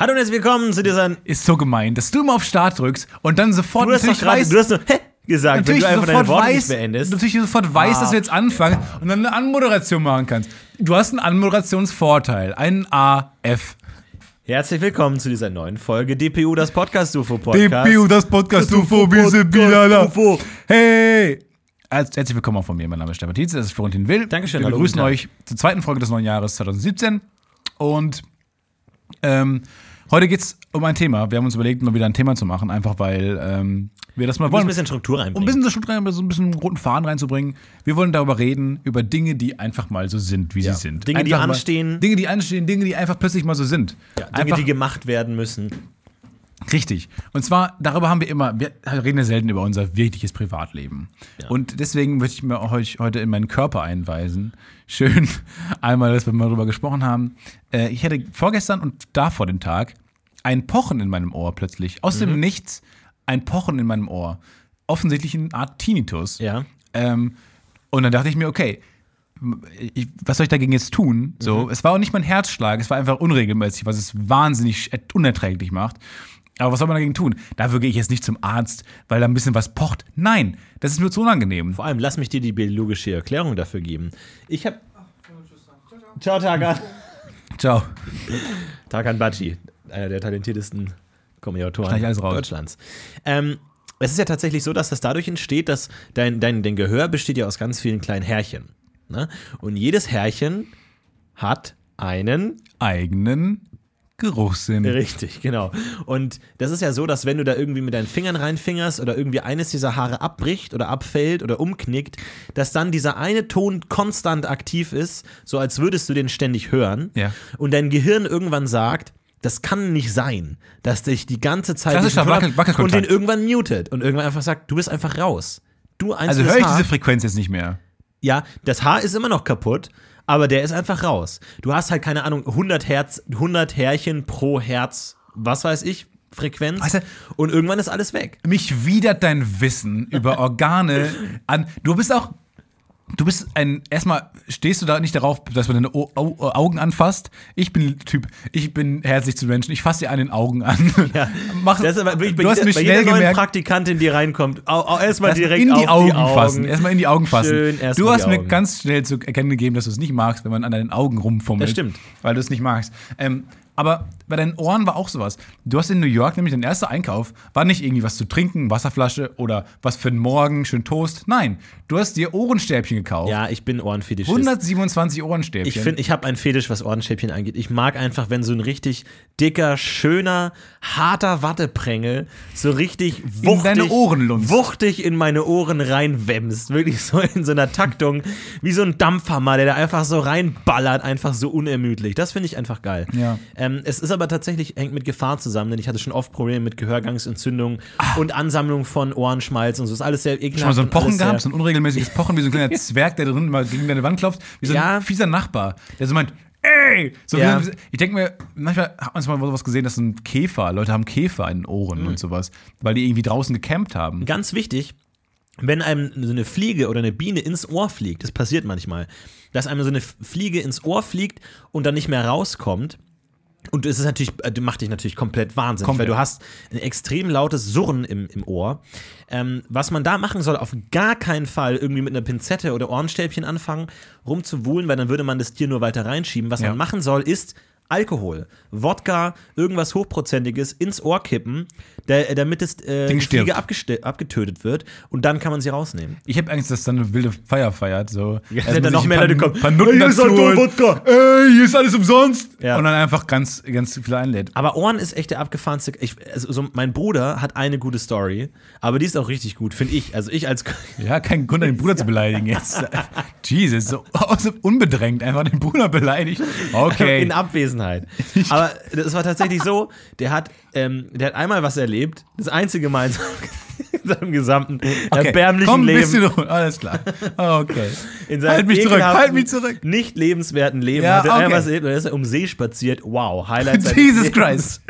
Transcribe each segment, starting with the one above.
Hallo und herzlich willkommen zu dieser. Ist so gemein, dass du immer auf Start drückst und dann sofort Du hast doch gerade, du hast nur hä gesagt, wenn natürlich du einfach deine Worte weißt, nicht beendest. natürlich sofort weißt, dass wir jetzt anfangen und dann eine Anmoderation machen kannst. Du hast einen Anmoderationsvorteil, einen AF. Herzlich willkommen zu dieser neuen Folge DPU, das Podcast UFO Podcast. DPU, das Podcast UFO, wir sind wieder da. Hey! Also, herzlich willkommen auch von mir. Mein Name ist Stefan Tietze, das ist Florentin Will. Dankeschön, Wir begrüßen euch zur zweiten Folge des neuen Jahres 2017. Und ähm, heute geht es um ein Thema. Wir haben uns überlegt, mal wieder ein Thema zu machen, einfach weil ähm, wir das mal musst wollen. ein bisschen Struktur um ein reinbringen. bisschen Struktur rein, so ein bisschen roten Faden reinzubringen. Wir wollen darüber reden, über Dinge, die einfach mal so sind, wie Ja. sie sind. Dinge, die einfach mal- anstehen. Dinge, die anstehen, Dinge, die einfach plötzlich mal so sind. ja, Dinge, einfach, die gemacht werden müssen. Richtig. Und zwar, darüber haben wir immer, wir reden ja selten über unser wirkliches Privatleben. Und deswegen möchte ich mir euch heute in meinen Körper einweisen. Schön einmal, dass wir mal darüber gesprochen haben. Äh, ich hatte vorgestern und davor den Tag ein Pochen in meinem Ohr plötzlich. Aus Mhm. dem Nichts ein Pochen in meinem Ohr. Offensichtlich eine Art Tinnitus. Ja. Ähm, und dann dachte ich mir, okay, ich, was soll ich dagegen jetzt tun? So, Mhm. es war auch nicht mein Herzschlag, es war einfach unregelmäßig, was es wahnsinnig unerträglich macht. Aber was soll man dagegen tun? Dafür gehe ich jetzt nicht zum Arzt, weil da ein bisschen was pocht. Nein, das ist mir zu unangenehm. Vor allem, lass mich dir die biologische Erklärung dafür geben. Ich habe. Ciao, Tagan. Ciao. Tarkan Baci, einer der talentiertesten Kommentatoren. Deutschlands. Ähm, es ist ja tatsächlich so, dass das dadurch entsteht, dass dein, dein, dein Gehör besteht ja aus ganz vielen kleinen Härchen. Ne? Und jedes Härchen hat einen Eigenen Geruchssinn. Richtig, genau. Und das ist ja so, dass wenn du da irgendwie mit deinen Fingern reinfingerst oder irgendwie eines dieser Haare abbricht oder abfällt oder umknickt, dass dann dieser eine Ton konstant aktiv ist, so als würdest du den ständig hören. Ja. Und dein Gehirn irgendwann sagt, das kann nicht sein, dass dich die ganze Zeit Klassischer Wackel- und den irgendwann mutet und irgendwann einfach sagt, du bist einfach raus. Du Also höre ich Haar, diese Frequenz jetzt nicht mehr. ja, das Haar ist immer noch kaputt, aber der ist einfach raus. Du hast halt keine Ahnung 100 Herz, 100 Härchen pro Herz, was weiß ich, Frequenz Weißt du- und irgendwann ist alles weg. Mich widert dein Wissen über Organe an. Du bist auch. Du bist ein. Erstmal stehst du da nicht darauf, dass man deine Au Au Augen anfasst. Ich bin Typ. Ich bin herzlich zu Menschen. Ich fasse dir an den Augen an. Ja. Mach, Das ist aber wirklich bei, du hast jeder, mir bei schnell jeder neuen gemerkt. Praktikantin, die reinkommt, erstmal direkt in die auf Augen, die Augen fassen. Erstmal in die Augen fassen. Schön, erst du hast mir ganz schnell zu erkennen gegeben, dass du es nicht magst, wenn man an deinen Augen rumfummelt. Das stimmt. Weil du es nicht magst. Ähm, aber bei deinen Ohren war auch sowas. Du hast in New York nämlich dein erster Einkauf, war nicht irgendwie was zu trinken, Wasserflasche oder was für den Morgen, schön Toast. Nein, du hast dir Ohrenstäbchen gekauft. Ja, ich bin Ohrenfetischist. 127 Ohrenstäbchen. Ich finde, ich habe einen Fetisch, was Ohrenschäppchen angeht. Ich mag einfach, wenn so ein richtig dicker, schöner, harter Watteprängel so richtig wuchtig, deine Ohren lunzt. wuchtig in meine Ohren reinwämst. Wirklich so in so einer Taktung, wie so ein Dampfhammer, der da einfach so reinballert, einfach so unermüdlich. Das finde ich einfach geil. Ja. Ähm, es ist aber tatsächlich, hängt mit Gefahr zusammen, denn ich hatte schon oft Probleme mit Gehörgangsentzündung und Ansammlung von Ohrenschmalz und so. Ist alles sehr ekelhaft. Schon mal so ein Pochen gehabt, so ein unregelmäßiges Pochen, wie so ein kleiner Zwerg, der drin mal gegen deine Wand klopft, wie so ein Ja. fieser Nachbar, der so meint, ey! So Ja. wie, ich denke mir, manchmal hat man mal sowas gesehen, dass ein Käfer, Leute haben Käfer in den Ohren Mhm. und sowas, weil die irgendwie draußen gecampt haben. Ganz wichtig, wenn einem so eine Fliege oder eine Biene ins Ohr fliegt, das passiert manchmal, dass einem so eine Fliege ins Ohr fliegt und dann nicht mehr rauskommt. Und es ist natürlich, äh, macht dich natürlich komplett wahnsinnig, Komplett. weil du hast ein extrem lautes Surren im, im Ohr. Ähm, was man da machen soll, auf gar keinen Fall irgendwie mit einer Pinzette oder Ohrenstäbchen anfangen, rumzuwuhlen, weil dann würde man das Tier nur weiter reinschieben. Was Ja. man machen soll, ist Alkohol, Wodka, irgendwas Hochprozentiges ins Ohr kippen, der, damit es äh, die Fliege abgetötet wird und dann kann man sie rausnehmen. Ich habe Angst, dass dann eine wilde Feier feiert. So. Ja, Erstmal wenn dann noch mehr Leute kommen. Paar Nutten Ey, hier ist dazu halt holen. Wodka. Ey, hier ist alles umsonst. Ja. Und dann einfach ganz, ganz viel einlädt. Aber Ohren ist echt der abgefahrenste. Ich, also, so, mein Bruder hat eine gute Story, aber die ist auch richtig gut, finde ich. Also ich als Ja, kein Grund, den Bruder zu beleidigen jetzt. Jesus, so, so unbedrängt einfach den Bruder beleidigt. Okay. in Abwesenheit. Aber das war tatsächlich so, der hat, ähm, der hat einmal was erlebt, das einzige Mal. in seinem gesamten Okay, erbärmlichen komm, ein Leben. bisschen ruhig. Alles klar. Okay. In seinem Halt mich zurück, halt mich zurück. Nicht lebenswerten Leben Ja, er okay. einmal was erlebt dann ist er um See spaziert. Wow, Highlight seines Jesus. Christ.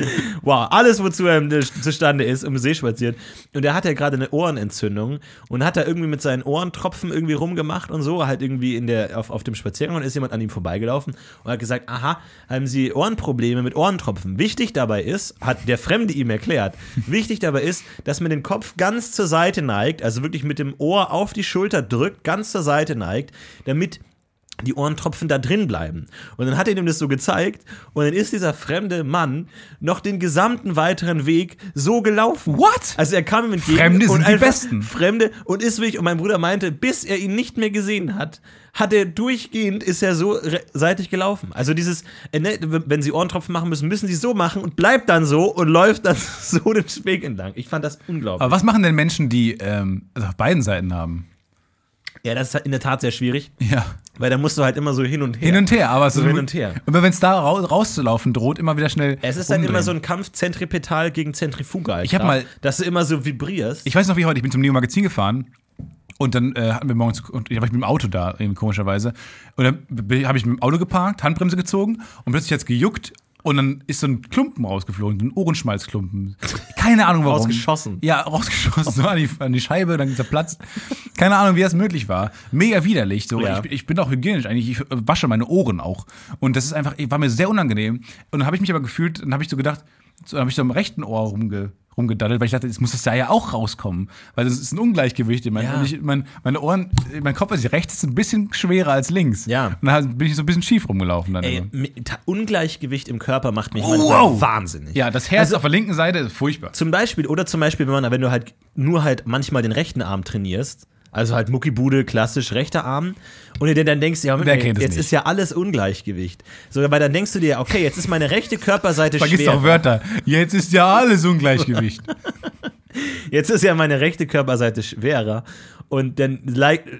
Wow, alles, wozu er äh, zustande ist, um See spaziert. Und er hat ja gerade eine Ohrenentzündung und hat da irgendwie mit seinen Ohrentropfen irgendwie rumgemacht und so, halt irgendwie in der, auf, auf dem Spaziergang und ist jemand an ihm vorbeigelaufen und hat gesagt, aha, haben Sie Ohrenprobleme mit Ohrentropfen. Wichtig dabei ist, hat der Fremde ihm erklärt, wichtig dabei ist, dass man den Kopf ganz zur Seite neigt, also wirklich mit dem Ohr auf die Schulter drückt, ganz zur Seite neigt, damit die Ohrentropfen da drin bleiben. Und dann hat er ihm das so gezeigt und dann ist dieser fremde Mann noch den gesamten weiteren Weg so gelaufen. What? Also er kam ihm entgegen Fremde und sind die Besten. Fremde und ist wirklich, und mein Bruder meinte, bis er ihn nicht mehr gesehen hat, hat er durchgehend, ist er so seitlich gelaufen. Also dieses, äh, ne, wenn sie Ohrentropfen machen müssen, müssen sie so machen und bleibt dann so und läuft dann so den Weg entlang. Ich fand das unglaublich. Aber was machen denn Menschen, die ähm, also auf beiden Seiten haben? Ja, das ist halt in der Tat sehr schwierig, Ja. weil da musst du halt immer so hin und her. Hin und her, aber so So hin und her. Und wenn es da rau rauszulaufen droht, immer wieder schnell. Es ist dann umdrehen. immer so ein Kampf zentripetal gegen Zentrifugal. Ich hab mal- dass du immer so vibrierst. Ich weiß noch wie heute, ich bin zum Neo Magazin gefahren und dann äh, hatten wir morgens, und ich war mit dem Auto da, komischerweise. Und dann habe ich mit dem Auto geparkt, Handbremse gezogen und plötzlich hat es gejuckt und dann ist so ein Klumpen rausgeflogen, so ein Ohrenschmalzklumpen. Keine Ahnung warum. Rausgeschossen. Ja, rausgeschossen, so an die, an die Scheibe, dann zerplatzt. Keine Ahnung, wie das möglich war. Mega widerlich. So. Ja. Ich, ich bin auch hygienisch eigentlich, ich wasche meine Ohren auch. Und das ist einfach, war mir sehr unangenehm. Und dann habe ich mich aber gefühlt, dann habe ich so gedacht, so, dann habe ich so am rechten Ohr rumge, rumgedaddelt, weil ich dachte, jetzt muss das da ja auch rauskommen. Weil das ist ein Ungleichgewicht. Ich meine, Ja. ich, mein, meine Ohren, mein Kopf ist rechts ist ein bisschen schwerer als links. Ja. Und dann bin ich so ein bisschen schief rumgelaufen dann Ey, Ungleichgewicht im Körper macht mich wow. wahnsinnig. Ja, das Herz auf der linken Seite ist furchtbar. Zum Beispiel, oder zum Beispiel, wenn man, wenn du halt nur halt manchmal den rechten Arm trainierst, also halt Muckibude, klassisch rechter Arm, und du dir dann denkst, ja, Wer kennt es jetzt nicht? ist ja alles Ungleichgewicht. So, weil dann denkst du dir, okay, jetzt ist meine rechte Körperseite Vergiss schwer. doch Wörter. Jetzt ist ja alles Ungleichgewicht. Jetzt ist ja meine rechte Körperseite schwerer. Und dann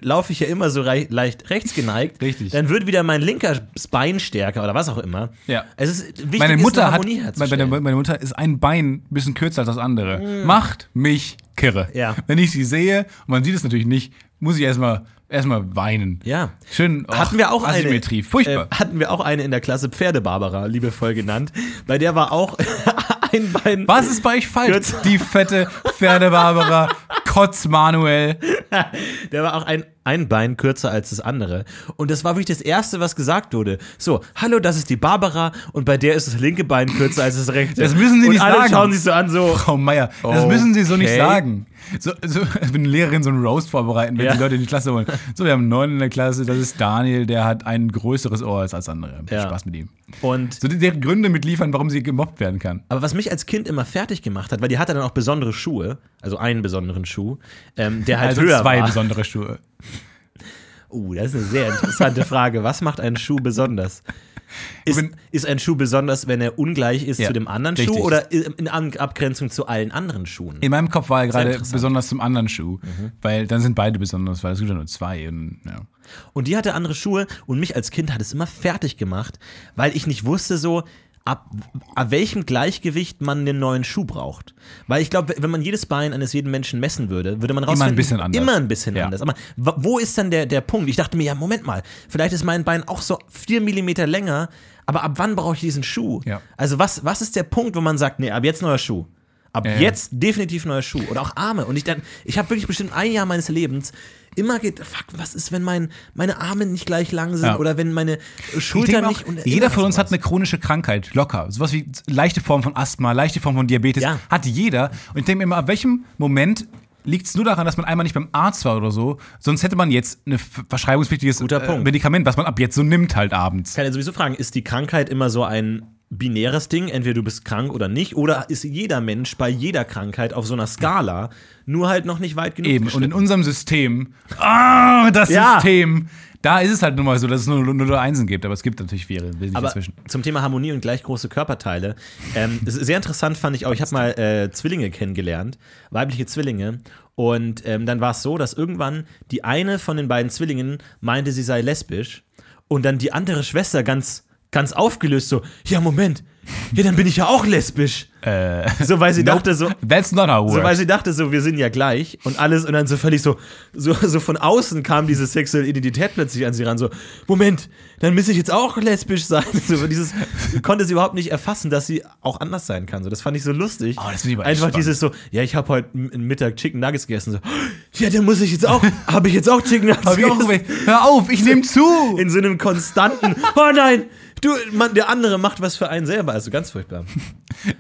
laufe ich ja immer so leicht rechts geneigt. Richtig. Dann wird wieder mein linker Bein stärker oder was auch immer. Ja. Es ist wichtig, meine Mutter hat, meine, meine Mutter ist ein Bein ein bisschen kürzer als das andere. Macht mich kirre. Ja. Wenn ich sie sehe, und man sieht es natürlich nicht, muss ich erstmal erstmal weinen. Ja. Schön. och, hatten wir auch eine Asymmetrie. Furchtbar. Äh, hatten wir auch eine in der Klasse Pferde-Barbara, liebevoll genannt. Bei der war auch ein Bein. Was ist bei euch falsch? Kürzer. Die fette Pferde-Barbara, Kotz Manuel. Der war auch ein, ein Bein kürzer als das andere. Und das war wirklich das Erste, was gesagt wurde. So, hallo, das ist die Barbara und bei der ist das linke Bein kürzer als das rechte. Das müssen Sie und nicht alle sagen. schauen sich so an, so. Frau Meier, das müssen Sie so nicht Okay. sagen. So, so, wenn eine Lehrerin so einen Roast vorbereiten, wenn Ja. die Leute in die Klasse holen. So, wir haben einen neuen in der Klasse, das ist Daniel, der hat ein größeres Ohr als andere. Ja. Spaß mit ihm. Und So die, deren Gründe mitliefern, warum sie gemobbt werden kann. Aber was mich als Kind immer fertig gemacht hat, weil die hatte dann auch besondere Schuhe, also einen besonderen Schuh, ähm, der halt also höher zwei war. besondere Schuhe. Uh, das ist eine sehr interessante Frage. Was macht einen Schuh besonders? Ist, ist ein Schuh besonders, wenn er ungleich ist Ja, zu dem anderen richtig. Schuh oder in Abgrenzung zu allen anderen Schuhen? In meinem Kopf war er gerade besonders zum anderen Schuh, weil dann sind beide besonders, weil es gibt ja nur zwei. Und, ja. Und die hatte andere Schuhe und mich als Kind hat es immer fertig gemacht, weil ich nicht wusste so, ab, ab welchem Gleichgewicht man den neuen Schuh braucht. Weil ich glaube, wenn man jedes Bein eines jeden Menschen messen würde, würde man rausfinden, bisschen anders. Immer ein bisschen Ja. anders. Aber wo ist dann der, der Punkt? Ich dachte mir, ja, Moment mal, vielleicht ist mein Bein auch so vier Millimeter länger, aber ab wann brauche ich diesen Schuh? Ja. Also was, was ist der Punkt, wo man sagt, nee, ab jetzt neuer Schuh? Ab ja. jetzt definitiv neuer Schuh. Oder auch Arme. Und ich dann, ich habe wirklich bestimmt ein Jahr meines Lebens immer geht, fuck, was ist, wenn mein, meine Arme nicht gleich lang sind Ja. oder wenn meine Schultern nicht. auch, und jeder von uns hat eine chronische Krankheit, locker. Sowas wie leichte Form von Asthma, leichte Form von Diabetes. Ja. Hat jeder. Und ich denke mir immer, ab welchem Moment liegt es nur daran, dass man einmal nicht beim Arzt war oder so, sonst hätte man jetzt ein verschreibungspflichtiges Guter äh, Punkt. Medikament, was man ab jetzt so nimmt halt abends. Ich kann ja sowieso fragen, ist die Krankheit immer so ein binäres Ding, entweder du bist krank oder nicht, oder ist jeder Mensch bei jeder Krankheit auf so einer Skala nur halt noch nicht weit genug Eben. Und in unserem System, ah, das Ja. System, da ist es halt nun mal so, dass es nur nur Einsen gibt, aber es gibt natürlich viele Aber dazwischen. zum Thema Harmonie und gleich große Körperteile. Ähm, sehr interessant fand ich auch, ich habe mal äh, Zwillinge kennengelernt, weibliche Zwillinge. Und ähm, dann war es so, dass irgendwann die eine von den beiden Zwillingen meinte, sie sei lesbisch. Und dann die andere Schwester ganz, ganz aufgelöst so, ja, Moment, ja, dann bin ich ja auch lesbisch. Äh, So, weil sie dachte so, That's not how so, weil sie dachte so, wir sind ja gleich und alles und dann so völlig so, so, so von außen kam diese sexuelle Identität plötzlich an sie ran, so, Moment, dann müsste ich jetzt auch lesbisch sein. So, dieses, konnte sie überhaupt nicht erfassen, dass sie auch anders sein kann. So, das fand ich so lustig. Oh, das ich aber Einfach spannend. dieses so, ja, ich habe heute Mittag Chicken Nuggets gegessen. So, ja, dann muss ich jetzt auch, habe ich jetzt auch Chicken Nuggets gegessen? Hör auf, ich nehme zu. In so einem konstanten, oh nein, du, man, der andere macht was für einen selber. Also ganz furchtbar.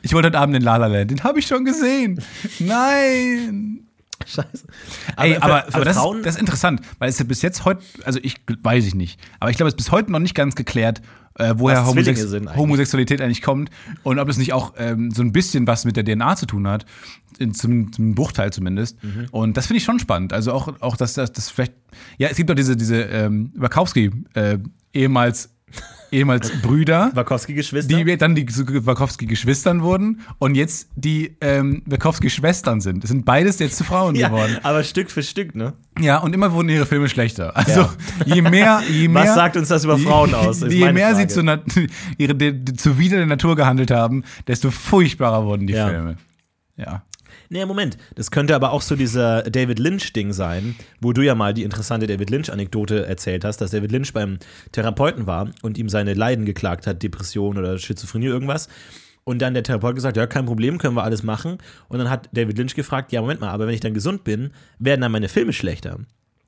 Ich wollte heute Abend in La La Land, den habe ich schon gesehen. Nein. Scheiße. Ey, für- aber, aber das, ist, das ist interessant, weil es ja bis jetzt heute, also ich weiß ich nicht, aber ich glaube, es ist bis heute noch nicht ganz geklärt, äh, woher Homosex eigentlich. Homosexualität eigentlich kommt und ob es nicht auch ähm, so ein bisschen was mit der DNA zu tun hat, in, zum, zum Bruchteil zumindest. Mhm. Und das finde ich schon spannend. Also auch, auch dass das, das vielleicht, ja, es gibt doch diese, diese ähm, Wachowski, äh, ehemals, ehemals Brüder. Wachowski-Geschwister. Die dann die Wachowski-Geschwistern wurden und jetzt die ähm, Wachowski-Schwestern sind. Das sind beides jetzt zu Frauen ja, geworden. aber Stück für Stück, ne? Ja, und immer wurden ihre Filme schlechter. Also je mehr, je mehr. Was sagt uns das über Frauen aus? Je mehr sie Frage. zu, Nat ihre, de, de, zuwider der Natur gehandelt haben, desto furchtbarer wurden die Ja. Filme. Ja. Nee, Moment. Das könnte aber auch so dieser David Lynch-Ding sein, wo du ja mal die interessante David Lynch-Anekdote erzählt hast, dass David Lynch beim Therapeuten war und ihm seine Leiden geklagt hat, Depression oder Schizophrenie, irgendwas. Und dann der Therapeut gesagt, ja, kein Problem, können wir alles machen. Und dann hat David Lynch gefragt, ja, Moment mal, aber wenn ich dann gesund bin, werden dann meine Filme schlechter.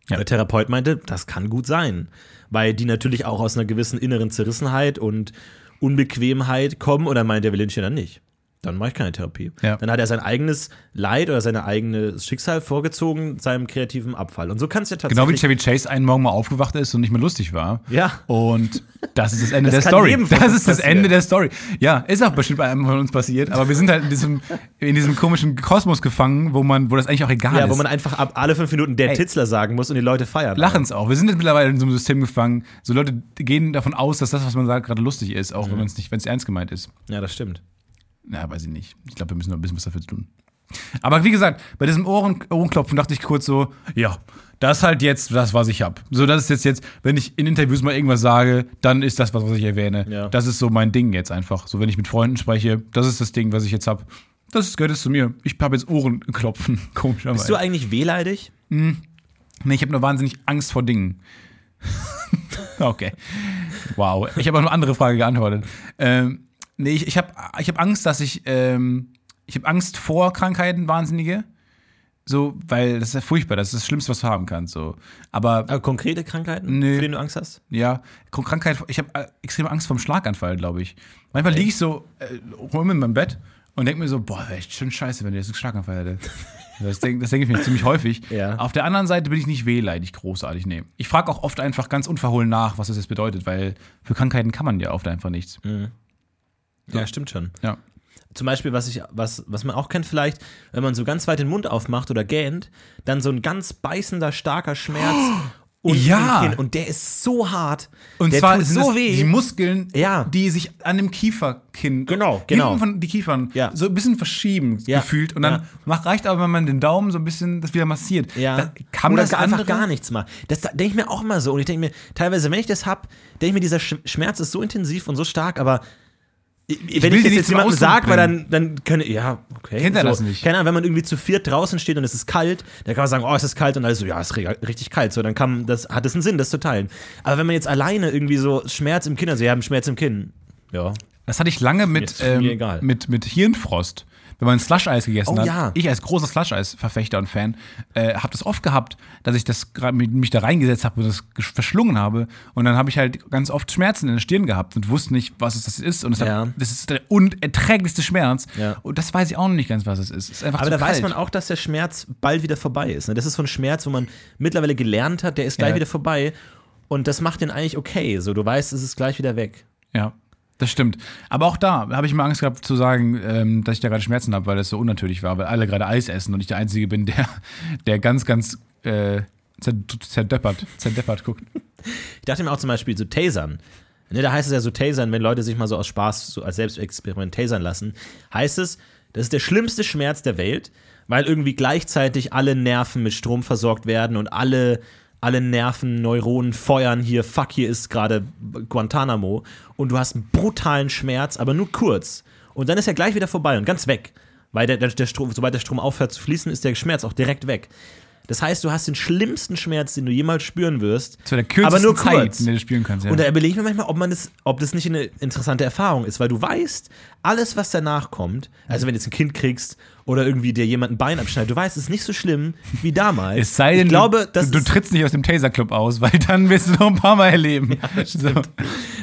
Ja. Der Therapeut meinte, das kann gut sein, weil die natürlich auch aus einer gewissen inneren Zerrissenheit und Unbequemheit kommen. Und dann meinte David Lynch ja dann nicht. Dann mache ich keine Therapie. Ja. Dann hat er sein eigenes Leid oder sein eigenes Schicksal vorgezogen, seinem kreativen Abfall. Und so kann es ja tatsächlich. Genau wie Chevy Chase einen Morgen mal aufgewacht ist und nicht mehr lustig war. Ja. Und das ist das Ende Das der Story. Das ist das passieren. Ende der Story. Ja, ist auch bestimmt bei einem von uns passiert, aber wir sind halt in diesem, in diesem komischen Kosmos gefangen, wo man, wo das eigentlich auch egal ja, ist. wo man einfach ab alle fünf Minuten der Ey. Titzler sagen muss und die Leute feiern. lachen es auch. Wir sind jetzt mittlerweile in so einem System gefangen. So Leute gehen davon aus, dass das, was man sagt, gerade lustig ist, auch wenn man es nicht, wenn es ernst gemeint ist. Ja, das stimmt. Ja, weiß ich nicht. Ich glaube, wir müssen noch ein bisschen was dafür tun. Aber wie gesagt, bei diesem Ohren Ohrenklopfen dachte ich kurz so, ja, das ist halt jetzt das, was ich habe. So, das ist jetzt jetzt, wenn ich in Interviews mal irgendwas sage, dann ist das was, was ich erwähne. Ja. Das ist so mein Ding jetzt einfach. So, wenn ich mit Freunden spreche, das ist das Ding, was ich jetzt habe. Das ist- gehört jetzt zu mir. Ich habe jetzt Ohrenklopfen. Komischerweise. Bist du eigentlich wehleidig? Nee, ich habe nur wahnsinnig Angst vor Dingen. okay. Wow. Ich habe auch eine andere Frage geantwortet. Ähm, nee, ich, ich habe ich hab Angst, dass ich. Ähm, ich habe Angst vor Krankheiten, wahnsinnige. So, weil das ist ja furchtbar, das ist das Schlimmste, was du haben kannst. So. Aber Aber konkrete Krankheiten, Nee. vor denen du Angst hast? ja, Krankheit, ich habe äh, extreme Angst vor dem Schlaganfall, glaube ich. Manchmal liege ich so äh, rum in meinem Bett und denke mir so, boah, wäre echt schön scheiße, wenn der jetzt einen Schlaganfall hätte. Das denke denk ich mir ziemlich häufig. Ja. Auf der anderen Seite bin ich nicht wehleidig großartig, nee. Ich frage auch oft einfach ganz unverhohlen nach, was das jetzt bedeutet, weil für Krankheiten kann man ja oft einfach nichts. Ja, stimmt schon. Ja. Zum Beispiel, was, ich, was, was man auch kennt vielleicht, wenn man so ganz weit den Mund aufmacht oder gähnt, dann so ein ganz beißender, starker Schmerz unten Ja. im Kinn. Und der ist so hart. Und der zwar tut so weh. die Muskeln, Ja. die sich an dem Kieferkinn, Genau, genau. von die Kiefern, Ja. so ein bisschen verschieben Ja. gefühlt. Und dann Ja. macht, reicht aber, wenn man den Daumen so ein bisschen das wieder massiert. Ja. Da, kann Oder das einfach andere? gar nichts machen. Das denke ich mir auch immer so. Und ich denke mir, teilweise, wenn ich das hab, denke ich mir, dieser Sch- Schmerz ist so intensiv und so stark, aber wenn will ich das jetzt jemandem sage, weil dann, dann können, ja, okay. Kennt er so. das nicht? Keine Ahnung, wenn man irgendwie zu viert draußen steht und es ist kalt, dann kann man sagen, oh, es ist kalt und alles so, ja, es ist richtig kalt. So, dann kann, das, hat es einen Sinn, das zu teilen. Aber wenn man jetzt alleine irgendwie so Schmerz im Kinn, also wir haben Schmerz im Kinn, ja. Das hatte ich lange mit, ähm, mit, mit Hirnfrost. Wenn man Slush-Eis gegessen Oh, hat. ja. Ich als großer Slush-Eis-Verfechter und Fan äh, habe das oft gehabt, dass ich das mich da reingesetzt habe und das verschlungen habe. Und dann habe ich halt ganz oft Schmerzen in der Stirn gehabt und wusste nicht, was es das ist. Und Ja. hat, das ist der unerträglichste Schmerz. Ja. Und das weiß ich auch noch nicht ganz, was es ist. Ist Aber da weiß kalt. man auch, dass der Schmerz bald wieder vorbei ist. Ne? Das ist so ein Schmerz, wo man mittlerweile gelernt hat, der ist gleich wieder vorbei. Und das macht den eigentlich okay. So, du weißt, es ist gleich wieder weg. Ja, das stimmt. Aber auch da habe ich mal Angst gehabt zu sagen, ähm, dass ich da gerade Schmerzen habe, weil das so unnatürlich war, weil alle gerade Eis essen und ich der Einzige bin, der, der ganz, ganz äh, zerd- zerdeppert, zerdeppert guckt. Ich dachte mir auch zum Beispiel so Tasern. Ne, da heißt es ja so Tasern, wenn Leute sich mal so aus Spaß, so als Selbstexperiment tasern lassen, heißt es, das ist der schlimmste Schmerz der Welt, weil irgendwie gleichzeitig alle Nerven mit Strom versorgt werden und alle, alle Nerven, Neuronen feuern hier, fuck, hier ist gerade Guantanamo und du hast einen brutalen Schmerz, aber nur kurz. Und dann ist er gleich wieder vorbei und ganz weg. Weil der, der, der Strom, sobald der Strom aufhört zu fließen, ist der Schmerz auch direkt weg. Das heißt, du hast den schlimmsten Schmerz, den du jemals spüren wirst. Zu der kürzesten aber nur Zeit, kurz. in der du spielen kannst. Ja. Und da überlege ich mir manchmal, ob man das, ob das nicht eine interessante Erfahrung ist, weil du weißt, alles, was danach kommt, also wenn du jetzt ein Kind kriegst oder irgendwie dir jemand ein Bein abschneidet, du weißt, es ist nicht so schlimm wie damals. es sei denn, ich glaube, du, du trittst nicht aus dem Taser-Club aus, weil dann wirst du noch ein paar Mal erleben. so.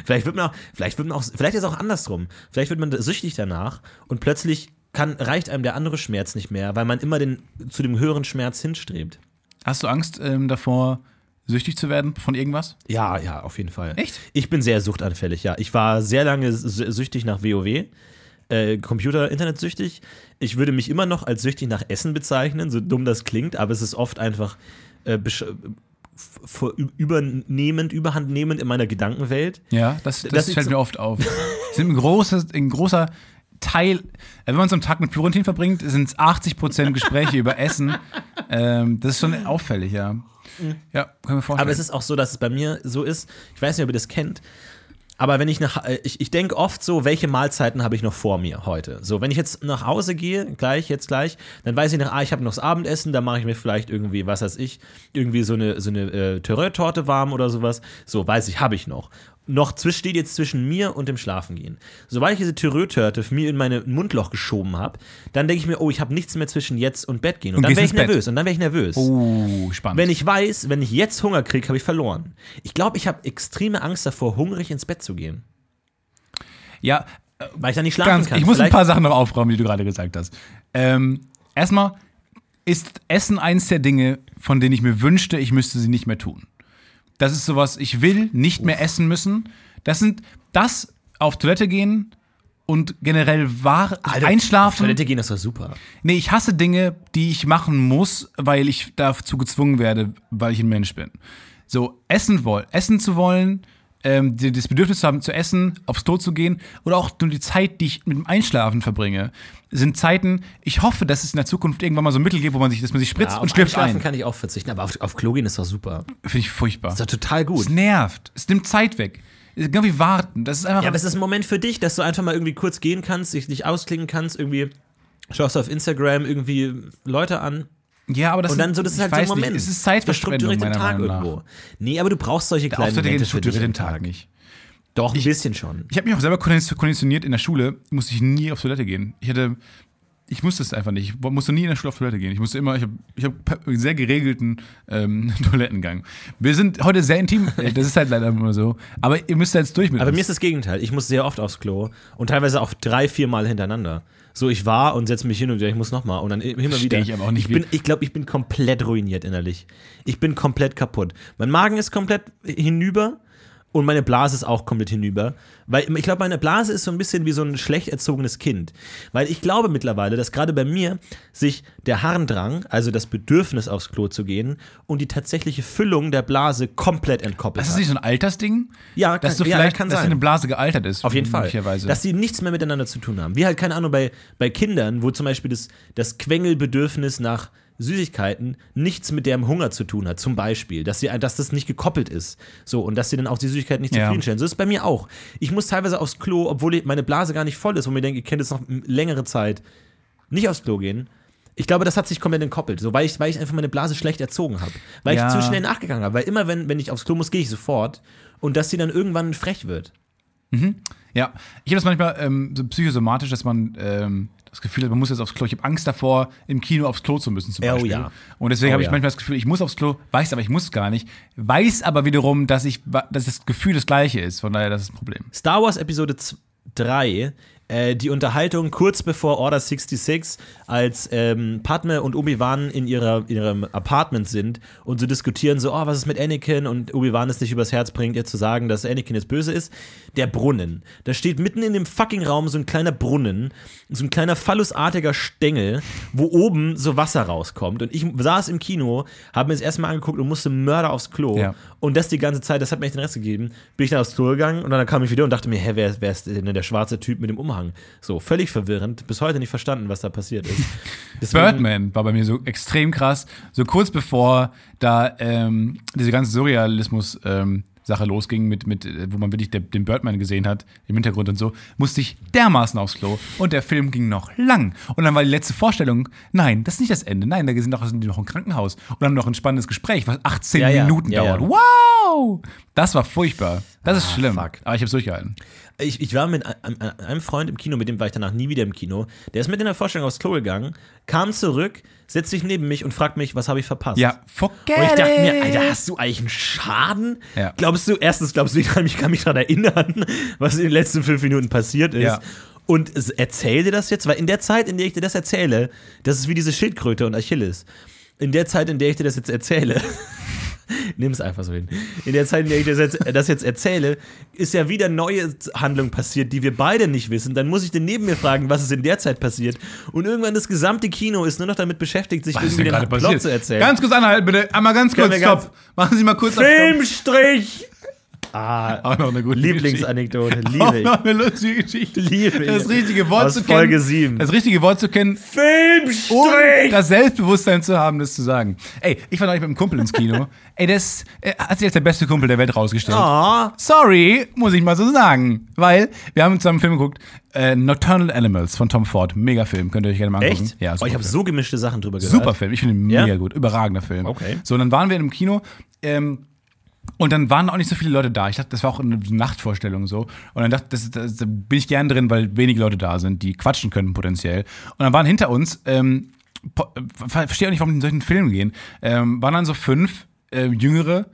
Vielleicht wird man auch, vielleicht wird man auch, vielleicht ist es auch andersrum. Vielleicht wird man süchtig danach und plötzlich kann, reicht einem der andere Schmerz nicht mehr, weil man immer den, zu dem höheren Schmerz hinstrebt. Hast du Angst ähm, davor, süchtig zu werden von irgendwas? Ja, ja, auf jeden Fall. Echt? Ich bin sehr suchtanfällig, ja. Ich war sehr lange sü- süchtig nach WoW. Äh, Computer, Internet süchtig. Ich würde mich immer noch als süchtig nach Essen bezeichnen, so dumm das klingt, aber es ist oft einfach äh, übernehmend, überhandnehmend in meiner Gedankenwelt. Ja, das, das, Das fällt mir oft auf. Sind ein, großes, ein großer Teil, äh, wenn man so einen Tag mit Florentin verbringt, sind es 80% Gespräche über Essen. Ähm, das ist schon auffällig, ja. Ja, können wir vorstellen. Aber es ist auch so, dass es bei mir so ist. Ich weiß nicht, ob ihr das kennt. Aber wenn ich nach, äh, ich, ich denke oft so, welche Mahlzeiten habe ich noch vor mir heute? So, wenn ich jetzt nach Hause gehe, gleich, jetzt gleich, dann weiß ich nach, ah, ich habe noch das Abendessen, da mache ich mir vielleicht irgendwie, was weiß ich, irgendwie so eine, so eine äh, Terreur-Torte warm oder sowas. So, weiß ich, habe ich noch. Noch steht jetzt zwischen mir und dem Schlafengehen. Sobald ich diese Terreur-Torte mir in meine Mundloch geschoben habe, dann denke ich mir, oh, ich habe nichts mehr zwischen jetzt und Bett gehen. Und, Und dann wäre ich ins Bett. nervös. Und dann wäre ich nervös. oh, spannend. Wenn ich weiß, wenn ich jetzt Hunger kriege, habe ich verloren. Ich glaube, ich habe extreme Angst davor, hungrig ins Bett zu gehen. ja, Weil ich dann nicht schlafen ganz, kann. ich muss ein Vielleicht- paar Sachen noch aufräumen, die du gerade gesagt hast. Ähm, erstmal ist Essen eins der Dinge, von denen ich mir wünschte, ich müsste sie nicht mehr tun. Das ist sowas, ich will nicht mehr essen müssen. Das sind das auf Toilette gehen und generell wahr, Alter, Auf einschlafen. Toilette gehen, das war super. Nee, ich hasse Dinge, die ich machen muss, weil ich dazu gezwungen werde, weil ich ein Mensch bin. So, essen wollen, essen zu wollen, ähm, das Bedürfnis zu haben, zu essen, aufs Klo zu gehen oder auch nur die Zeit, die ich mit dem Einschlafen verbringe, sind Zeiten, ich hoffe, dass es in der Zukunft irgendwann mal so Mittel gibt, wo man sich, dass man sich spritzt Ja, und auf schlürft Einschlafen ein. kann ich auch verzichten, aber auf, auf Klo gehen ist doch super. Finde ich furchtbar. Ist doch total gut. Es nervt. Es nimmt Zeit weg. Es ist genau wie warten. Das ist einfach. Ja, aber es ist ein Moment für dich, dass du einfach mal irgendwie kurz gehen kannst, dich, dich ausklingen kannst, irgendwie schaust auf Instagram irgendwie Leute an ja, aber das und dann so, das ist ich halt so ein Moment. Nicht, es ist Zeitverschwendung, meiner Tag Meinung nach. irgendwo. Nee, aber du brauchst solche Der kleinen Momente strukturiert den Tag nicht. Doch, ein bisschen schon. Ich habe mich auch selber konditioniert in der Schule, musste ich nie auf Toilette gehen. Ich hatte, ich musste es einfach nicht. Ich musste nie in der Schule auf Toilette gehen. Ich musste immer, ich habe ich hab einen sehr geregelten ähm, Toilettengang. Wir sind heute sehr intim, äh, das ist halt leider immer so. Aber ihr müsst jetzt durch mit Aber uns. mir ist das Gegenteil. Ich muss sehr oft aufs Klo und teilweise auch drei, vier Mal hintereinander. So, ich war und setze mich hin und ich muss nochmal und dann immer wieder. ich aber auch nicht, ich bin, ich glaube, ich bin komplett ruiniert innerlich. Ich bin komplett kaputt. Mein Magen ist komplett hinüber und meine Blase ist auch komplett hinüber. Weil ich glaube, meine Blase ist so ein bisschen wie so ein schlecht erzogenes Kind. Weil ich glaube mittlerweile, dass gerade bei mir sich der Harndrang, also das Bedürfnis aufs Klo zu gehen und die tatsächliche Füllung der Blase komplett entkoppelt das ist hat. nicht so ein Altersding? Ja, dass du kann- ja, vielleicht, kann dass sein. deine Blase gealtert ist. Auf jeden Fall. Dass sie nichts mehr miteinander zu tun haben. Wie halt, keine Ahnung, bei, bei Kindern, wo zum Beispiel das, das Quengelbedürfnis nach Süßigkeiten nichts mit deren Hunger zu tun hat, zum Beispiel. Dass, sie, dass das nicht gekoppelt ist. So, und dass sie dann auch die Süßigkeiten nicht Ja. zufriedenstellen. So ist es bei mir auch. Ich muss teilweise aufs Klo, obwohl meine Blase gar nicht voll ist und mir denke, ich kenne das noch längere Zeit, nicht aufs Klo gehen. Ich glaube, das hat sich komplett entkoppelt, so weil ich, weil ich einfach meine Blase schlecht erzogen habe. Weil Ja. ich zu schnell nachgegangen habe. Weil immer, wenn, wenn ich aufs Klo muss, gehe ich sofort. Und dass sie dann irgendwann frech wird. Ja, ich habe das manchmal ähm, so psychosomatisch, dass man ähm, das Gefühl hat, man muss jetzt aufs Klo. Ich habe Angst davor, im Kino aufs Klo zu müssen zum Oh Beispiel. ja. Und deswegen Oh habe ich ja. manchmal das Gefühl, ich muss aufs Klo, weiß aber, ich muss gar nicht. Weiß aber wiederum, dass ich, dass das Gefühl das gleiche ist. Von daher, das ist ein Problem. Star Wars Episode 3, äh, die Unterhaltung kurz bevor Order 66, als ähm, Padme und Obi-Wan in, ihrer, in ihrem Apartment sind und so diskutieren, so, oh, was ist mit Anakin? Und Obi-Wan es nicht übers Herz bringt, ihr zu sagen, dass Anakin jetzt böse ist. Der Brunnen. Da steht mitten in dem fucking Raum so ein kleiner Brunnen, so ein kleiner phallusartiger Stängel, wo oben so Wasser rauskommt. Und ich saß im Kino, habe mir das erstmal angeguckt und musste Mörder aufs Klo. Ja. Und das die ganze Zeit, das hat mir echt den Rest gegeben. Bin ich dann aufs Klo gegangen und dann kam ich wieder und dachte mir, hä, wer, wer ist denn der schwarze Typ mit dem Umhang? So, völlig verwirrend. Bis heute nicht verstanden, was da passiert ist. Deswegen- Birdman war bei mir so extrem krass. So kurz bevor da ähm, diese ganze Surrealismus ähm, Sache losging, mit, mit, wo man wirklich den Birdman gesehen hat im Hintergrund und so, musste ich dermaßen aufs Klo und der Film ging noch lang. Und dann war die letzte Vorstellung, nein, das ist nicht das Ende, nein, da sind noch, sind die noch im Krankenhaus und haben noch ein spannendes Gespräch, was 18 Ja, ja. Minuten Ja, ja. dauert. Wow! Das war furchtbar. Das ist Ah, schlimm. fuck. Aber ich hab's durchgehalten. Ich, ich war mit einem, einem Freund im Kino, mit dem war ich danach nie wieder im Kino. Der ist mit in der Vorstellung aufs Klo gegangen, kam zurück, setzt sich neben mich und fragt mich, was habe ich verpasst? Ja, forget Und ich dachte mir. Alter, hast du eigentlich einen Schaden? Ja. Glaubst du, erstens glaubst du, ich kann mich, kann mich daran erinnern, was in den letzten fünf Minuten passiert ist? Ja. Und es- erzähl dir das jetzt, weil in der Zeit, in der ich dir das erzähle, das ist wie diese Schildkröte und Achilles. In der Zeit, in der ich dir das jetzt erzähle, nimm es einfach so hin. In der Zeit, in der ich das jetzt, das jetzt erzähle, ist ja wieder neue Handlung passiert, die wir beide nicht wissen. Dann muss ich den neben mir fragen, was ist in der Zeit passiert. Und irgendwann das gesamte Kino ist nur noch damit beschäftigt, sich Was irgendwie den Plot zu erzählen. Ganz kurz anhalten, bitte. Einmal ganz kurz, ganz- stopp. Machen Sie mal kurz. Filmstrich! Ah, Auch noch eine gute Lieblingsanekdote. Auch liebe ich. noch eine lustige Geschichte. Liebe ich. Das richtige Wort Aus zu kennen. Folge 7. Das richtige Wort zu kennen. Und Filmstrich! das Selbstbewusstsein zu haben, das zu sagen. Ey, ich war neulich mit einem Kumpel ins Kino. Ey, das äh, hat sich als der beste Kumpel der Welt rausgestellt. Ah, Sorry, muss ich mal so sagen. Weil wir haben zusammen einen Film geguckt. Äh, Nocturnal Animals von Tom Ford. Mega Film. Könnt ihr euch gerne mal angucken. echt? Ja, oh, ich habe so gemischte Sachen drüber gehört. Super Film, ich finde ihn Ja? mega gut, überragender Film. Okay. So, und dann waren wir in einem Kino ähm, und dann waren auch nicht so viele Leute da. Ich dachte, das war auch eine Nachtvorstellung so. Und dann dachte das, das, da bin ich gern drin, weil wenige Leute da sind, die quatschen können potenziell. Und dann waren hinter uns, ähm, ver- verstehe auch nicht, warum die in solchen Filmen gehen, ähm, waren dann so fünf äh, jüngere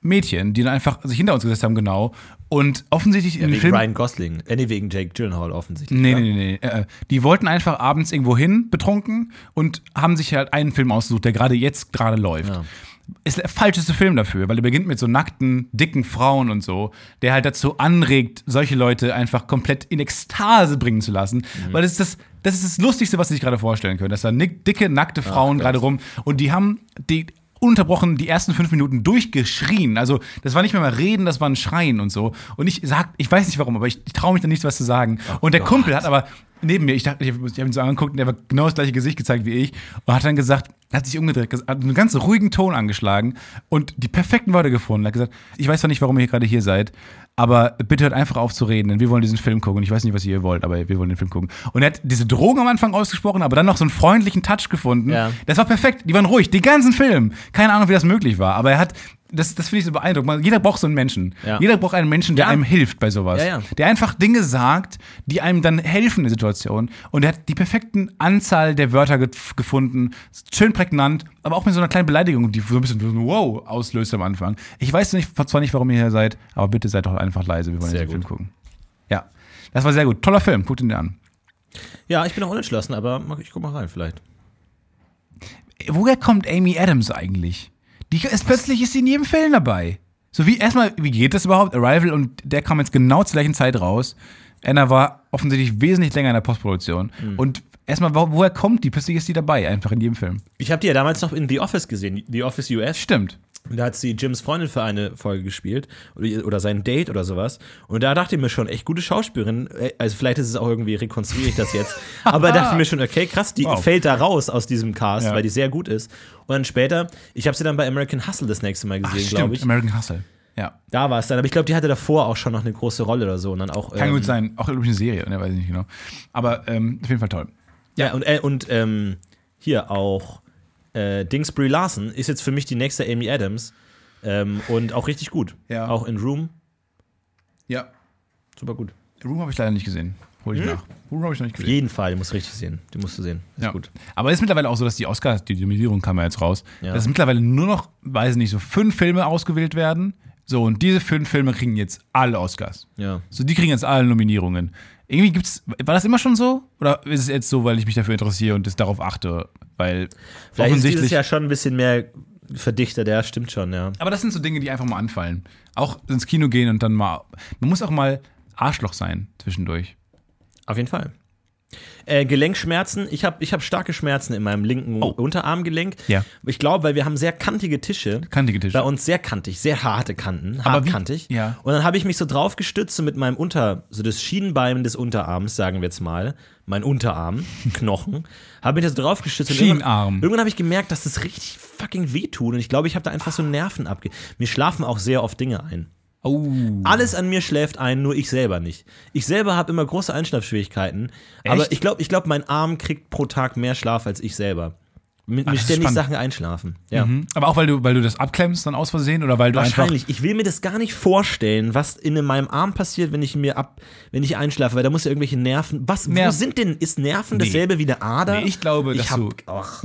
Mädchen, die dann einfach sich hinter uns gesetzt haben, genau. Und offensichtlich in den Wegen Film. Ryan Gosling. Äh, nee, wegen Jake Gyllenhaal offensichtlich. Nee, ja? nee, nee, nee. Äh, die wollten einfach abends irgendwo hin, betrunken, und haben sich halt einen Film ausgesucht, der gerade jetzt gerade läuft. Ja. Ist der falscheste Film dafür, weil er beginnt mit so nackten, dicken Frauen und so, der halt dazu anregt, solche Leute einfach komplett in Ekstase bringen zu lassen. Mhm. Weil das ist das, das ist das Lustigste, was Sie sich gerade vorstellen können. Dass da dicke, nackte Frauen gerade rum und die haben die unterbrochen die ersten fünf Minuten durchgeschrien. Also das war nicht mehr mal reden, das war ein Schreien und so. Und ich sag, ich weiß nicht warum, aber ich, ich traue mich da nichts was zu sagen. und der Gott. Kumpel hat aber neben mir, ich dachte, ich habe hab ihn so angeguckt und der war genau das gleiche Gesicht gezeigt wie ich und hat dann gesagt, hat sich umgedreht, hat einen ganz ruhigen Ton angeschlagen und die perfekten Worte gefunden. Hat gesagt, ich weiß zwar nicht, warum ihr gerade hier seid, aber bitte hört einfach auf zu reden, denn wir wollen diesen Film gucken. Und ich weiß nicht, was ihr wollt, aber wir wollen den Film gucken. Und er hat diese Drohung am Anfang ausgesprochen, aber dann noch so einen freundlichen Touch gefunden. Ja. Das war perfekt. Die waren ruhig, den ganzen Film. Keine Ahnung, wie das möglich war, aber er hat, das, das finde ich so beeindruckend. Jeder braucht so einen Menschen. Ja. Jeder braucht einen Menschen, der Ja. einem hilft bei sowas. Ja. Der einfach Dinge sagt, die einem dann helfen in der Situation. Und er hat die perfekten Anzahl der Wörter ge gefunden. Schön prägnant, aber auch mit so einer kleinen Beleidigung, die so ein bisschen so ein Wow auslöst am Anfang. Ich weiß nicht, zwar nicht, warum ihr hier seid, aber bitte seid doch einfach leise. Wir wollen den Film gucken. Ja. Das war sehr gut. Toller Film. Guckt ihn dir an. Ja, ich bin auch unentschlossen, aber ich guck mal rein vielleicht. Woher kommt Amy Adams eigentlich? Die ist plötzlich ist sie in jedem Film dabei. So wie erstmal, wie geht das überhaupt? Arrival und der kam jetzt genau zur gleichen Zeit raus. Anna war offensichtlich wesentlich länger in der Postproduktion. Und erstmal, wo, woher kommt die? Plötzlich ist die dabei, einfach in jedem Film. Ich habe die ja damals noch in The Office gesehen, The Office US. Stimmt. Und da hat sie Jims Freundin für eine Folge gespielt oder, sein Date oder sowas. Und da dachte ich mir schon, echt gute Schauspielerin. Also vielleicht ist es auch irgendwie, rekonstruiere ich das jetzt. Aber dachte ich mir schon, okay, krass, die Wow. fällt da raus aus diesem Cast, Ja. weil die sehr gut ist. Und dann später, ich habe sie dann bei American Hustle das nächste Mal gesehen, glaube ich. American Hustle. Ja. Da war es dann. Aber ich glaube, die hatte davor auch schon noch eine große Rolle oder so. Und dann auch. Kann ähm, gut sein. Auch ich eine Serie, ne, weiß ich nicht genau. Aber ähm, auf jeden Fall toll. Ja, und, äh, und ähm, hier auch äh, Dings Brie Larson ist jetzt für mich die nächste Amy Adams. Ähm, und auch richtig gut. Ja. Auch in Room. Ja. Super gut. Room habe ich leider nicht gesehen. Hol ich Hm? nach. Room habe ich noch nicht Auf gesehen. jeden Fall, du musst richtig sehen. Die musst du sehen. Ist Ja. gut. Aber es ist mittlerweile auch so, dass die Oscars, die Nominierung kam ja jetzt raus, Ja. dass mittlerweile nur noch, weiß nicht, so fünf Filme ausgewählt werden. So, und diese fünf Filme kriegen jetzt alle Oscars. Ja. So, die kriegen jetzt alle Nominierungen. Irgendwie gibt's, war das immer schon so? Oder ist es jetzt so, weil ich mich dafür interessiere und es darauf achte? Weil Vielleicht ist dieses offensichtlich. Jahr schon ein bisschen mehr verdichtet, ja, stimmt schon, ja. aber das sind so Dinge, die einfach mal anfallen. Auch ins Kino gehen und dann mal. Man muss auch mal Arschloch sein zwischendurch. Auf jeden Fall. Äh, Gelenkschmerzen. Ich habe ich hab starke Schmerzen in meinem linken Oh. Unterarmgelenk. Ja. Ich glaube, weil wir haben sehr kantige Tische. Kantige Tische. Bei uns sehr kantig, sehr harte Kanten, Aber wie- ja. Und dann habe ich mich so drauf gestützt und mit meinem Unter, so das Schienenbein des Unterarms, sagen wir jetzt mal, mein Unterarm, Knochen, habe ich da so drauf gestützt. Schienenarm. Irgendwann, irgendwann habe ich gemerkt, dass das richtig fucking wehtut und ich glaube, ich habe da einfach so Nerven abge... Mir schlafen auch sehr oft Dinge ein. Oh. Alles an mir schläft ein, nur ich selber nicht. Ich selber habe immer große Einschlafschwierigkeiten, aber Echt? ich glaube, ich glaub, mein Arm kriegt pro Tag mehr Schlaf als ich selber. Mit mir ständig. Sachen einschlafen. Ja. Mhm. Aber auch weil du, weil du das abklemmst dann aus Versehen oder weil du einfach. Wahrscheinlich. Ich will mir das gar nicht vorstellen, was in meinem Arm passiert, wenn ich mir ab, wenn ich einschlafe, weil da muss ja irgendwelche Nerven. Was? Wo Nerv- sind denn? Ist Nerven Nee. dasselbe wie eine Ader? Nee, ich glaube, dass ich hab, du- Ach,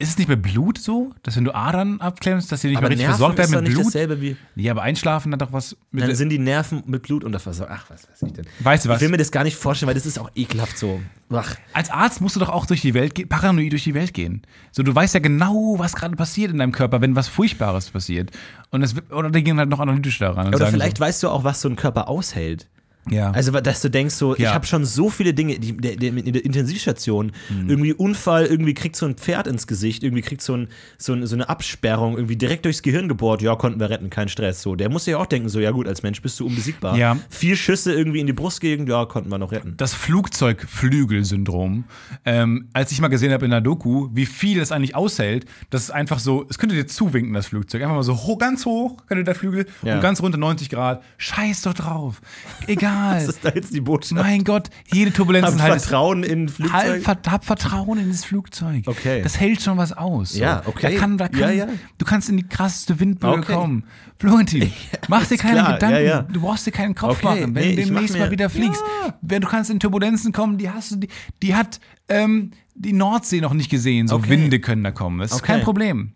Ist es nicht bei Blut so, dass wenn du Adern abklemmst, dass die nicht aber mehr richtig Nerven versorgt werden mit Blut? dasselbe wie. Ja, aber Einschlafen hat doch was mit. Dann sind die Nerven mit Blut unterversorgt. Ach, was weiß ich denn. Weißt du was? Ich will mir das gar nicht vorstellen, weil das ist auch ekelhaft so. Ach. Als Arzt musst du doch auch durch die Welt gehen, paranoid durch die Welt gehen. So, du weißt ja genau, was gerade passiert in deinem Körper, wenn was Furchtbares passiert. Und das, oder die gehen halt noch analytisch daran. Oder vielleicht weißt du auch, was so ein Körper aushält. Ja. Also, dass du denkst, so, ich Ja. habe schon so viele Dinge, die, in der Intensivstation, Mhm. irgendwie Unfall, irgendwie kriegt so ein Pferd ins Gesicht, irgendwie kriegt so, ein, so, ein, so eine Absperrung, irgendwie direkt durchs Gehirn gebohrt, ja, konnten wir retten, kein Stress. So, der muss ja auch denken, so, ja gut, als Mensch bist du unbesiegbar. Ja. Vier Schüsse irgendwie in die Brustgegend, ja, konnten wir noch retten. das Flugzeugflügelsyndrom. Ähm, als ich mal gesehen habe in der Doku, wie viel es eigentlich aushält, das ist einfach so, es könnte dir zuwinken, das Flugzeug. Einfach mal so hoch, ganz hoch, könnte der Flügel Ja. und ganz runter 90 Grad. Scheiß doch drauf. Egal. Was ist da jetzt die Botschaft? mein Gott, jede Turbulenz Hab ist halt. Vertrauen in Flugzeuge. ver hab Vertrauen in das Flugzeug. Okay. Das hält schon was aus. So. Ja, okay. Da kann, da kann, Ja, ja. Du kannst in die krasseste Windböe Okay. kommen. Florentin, mach dir keine klar. Gedanken. Du brauchst dir keinen Kopf Okay, machen, wenn nee, du demnächst mal wieder fliegst. Wenn du kannst in Turbulenzen kommen, die hast du, die, die hat ähm, die Nordsee noch nicht gesehen. So. Winde können da kommen. Das ist kein Problem.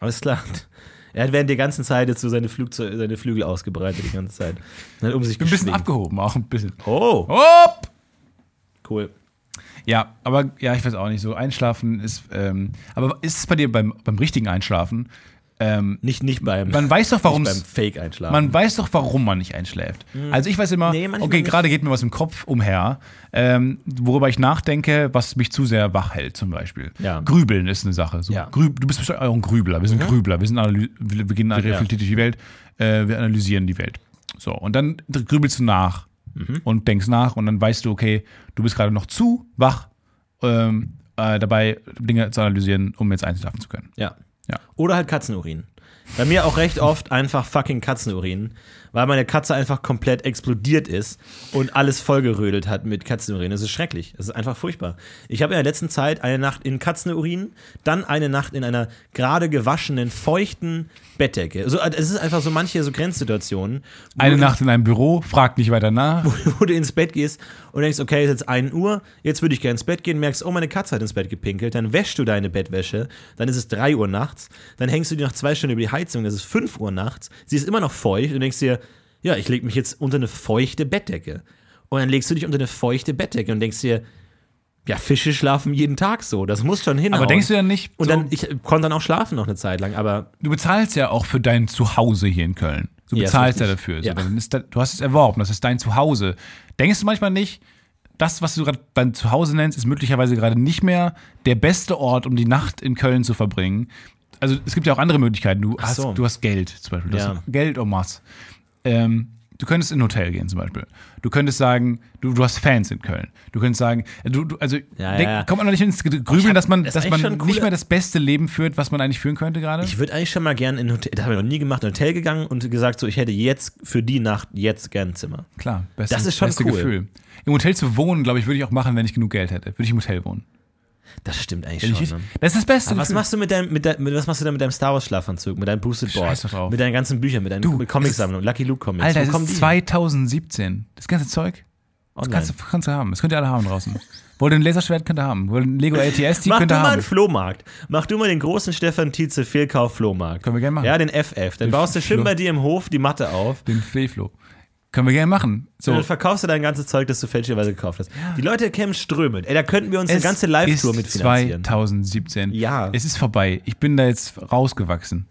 Alles klar. Er hat während der ganzen Zeit jetzt so seine, Flugzeu seine Flügel ausgebreitet, die ganze Zeit. Und hat um sich Ein bisschen abgehoben, auch ein bisschen. Oh, Hopp! cool. Ja, aber ja, ich weiß auch nicht. So einschlafen ist. Ähm, aber ist es bei dir beim, beim richtigen Einschlafen? Ähm, Nicht, nicht beim, man weiß doch, warum es Fake-Einschlafen. Man weiß doch, warum man nicht einschläft. Also ich weiß immer, Mhm. Nee, okay, gerade geht mir was im Kopf umher, ähm, worüber ich nachdenke, was mich zu sehr wach hält, zum Beispiel. Ja. Grübeln ist eine Sache. So, Ja. Mhm. grüb, du bist bestimmt auch ein Grübler. Wir sind Grübler. Wir, sind analy wir wir gehen reflektiert durch die Welt. Äh, wir analysieren die Welt. So, und dann grübelst du nach Mhm. und denkst nach und dann weißt du, okay, du bist gerade noch zu wach ähm, äh, dabei, Dinge zu analysieren, um jetzt einschlafen zu können. Ja. Ja. Oder halt Katzenurin. Bei mir auch recht oft einfach fucking Katzenurin, weil meine Katze einfach komplett explodiert ist und alles vollgerödelt hat mit Katzenurin. Das ist schrecklich. Das ist einfach furchtbar. Ich habe in der letzten Zeit eine Nacht in Katzenurin, dann eine Nacht in einer gerade gewaschenen, feuchten Bettdecke. Also, es ist einfach so manche so Grenzsituationen. wo Eine Nacht in einem Büro, frag nicht weiter nach. wo du ins Bett gehst und denkst, okay, es ist jetzt 1 Uhr, jetzt würde ich gerne ins Bett gehen, merkst, oh, meine Katze hat ins Bett gepinkelt, dann wäschst du deine Bettwäsche, dann ist es 3 Uhr nachts, dann hängst du dir noch zwei Stunden über die Heizung, das ist 5 Uhr nachts, sie ist immer noch feucht und denkst dir, ja, ich lege mich jetzt unter eine feuchte Bettdecke. Und dann legst du dich unter eine feuchte Bettdecke und denkst dir, ja, Fische schlafen jeden Tag so, das muss schon hinhauen. Aber denkst du ja nicht, Und so- dann, ich konnte dann auch schlafen noch eine Zeit lang, aber Du bezahlst ja auch für dein Zuhause hier in Köln. Du Ja, bezahlst ja richtig. dafür. So, Ja. da, du hast es erworben, das ist dein Zuhause. Denkst du manchmal nicht, das, was du gerade dein Zuhause nennst, ist möglicherweise gerade nicht mehr der beste Ort, um die Nacht in Köln zu verbringen? Also es gibt ja auch andere Möglichkeiten. Du, hast, so. du hast Geld zum Beispiel. Du Ja. hast Geld en masse. Ähm, du könntest in ein Hotel gehen zum Beispiel. Du könntest sagen, du, du hast Fans in Köln. Du könntest sagen, du, du also Ja, denk, ja. kommt man noch nicht ins Grübeln, Ich hab- dass man, das dass man nicht cooler- mehr das beste Leben führt, was man eigentlich führen könnte gerade? Ich würde eigentlich schon mal gern in ein Hotel, das habe ich noch nie gemacht, in ein Hotel gegangen und gesagt, so, ich hätte jetzt für die Nacht jetzt gern ein Zimmer. Klar, beste, Das ist schon beste cool. Gefühl. Im Hotel zu wohnen, glaube ich, würde ich auch machen, wenn ich genug Geld hätte. Würde ich im Hotel wohnen. Das stimmt eigentlich Wenn schon. Ne? das ist das Beste. Aber was Gefühl. machst du mit deinem, mit dein, mit, was machst du denn mit deinem Star Wars Schlafanzug, mit deinem Boosted Board, drauf. mit deinen ganzen Büchern, mit deinen Du, mit Comicsammlung, Lucky Luke Comics? Alter, kommen ist die? 2017. Das ganze Zeug, das kannst du, kannst du haben. Das könnt ihr alle haben draußen. Wollt ihr ein Laserschwert, könnt ihr haben. Wollt ihr ein Lego LTS, die Mach könnt du ihr mal einen haben. Flohmarkt. Mach du mal den großen Stefan Tietze Fehlkauf Flohmarkt. Können wir gerne machen. Ja, den FF. Dann Den baust du schön bei dir im Hof die Matte auf. Den Fleeflo. Können wir gerne machen. Und So. dann verkaufst du dein ganzes Zeug, das du fälschlicherweise gekauft hast. Die Leute kämen strömend. Ey, da könnten wir uns eine ganze Live-Tour mitfinanzieren. 2017. Ja. Es ist vorbei. Ich bin da jetzt rausgewachsen.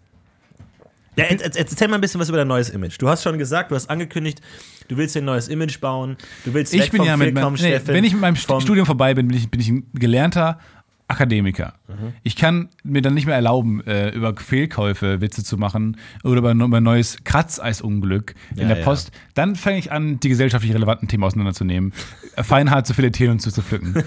Ja, erzähl mal ein bisschen was über dein neues Image. Du hast schon gesagt, du hast angekündigt, du willst dir ein neues Image bauen. Du willst Ich weg bin vom ja mit meinem, nee, wenn ich mit meinem Studium vorbei bin, bin ich, bin ich ein gelernter Akademiker. Mhm. Ich kann mir dann nicht mehr erlauben, äh, über Fehlkäufe Witze zu machen oder über, über ein neues Kratzeisunglück in Ja, der ja. Post. Dann fange ich an, die gesellschaftlich relevanten Themen auseinanderzunehmen, feinhart zu filetieren und zu zerpflücken.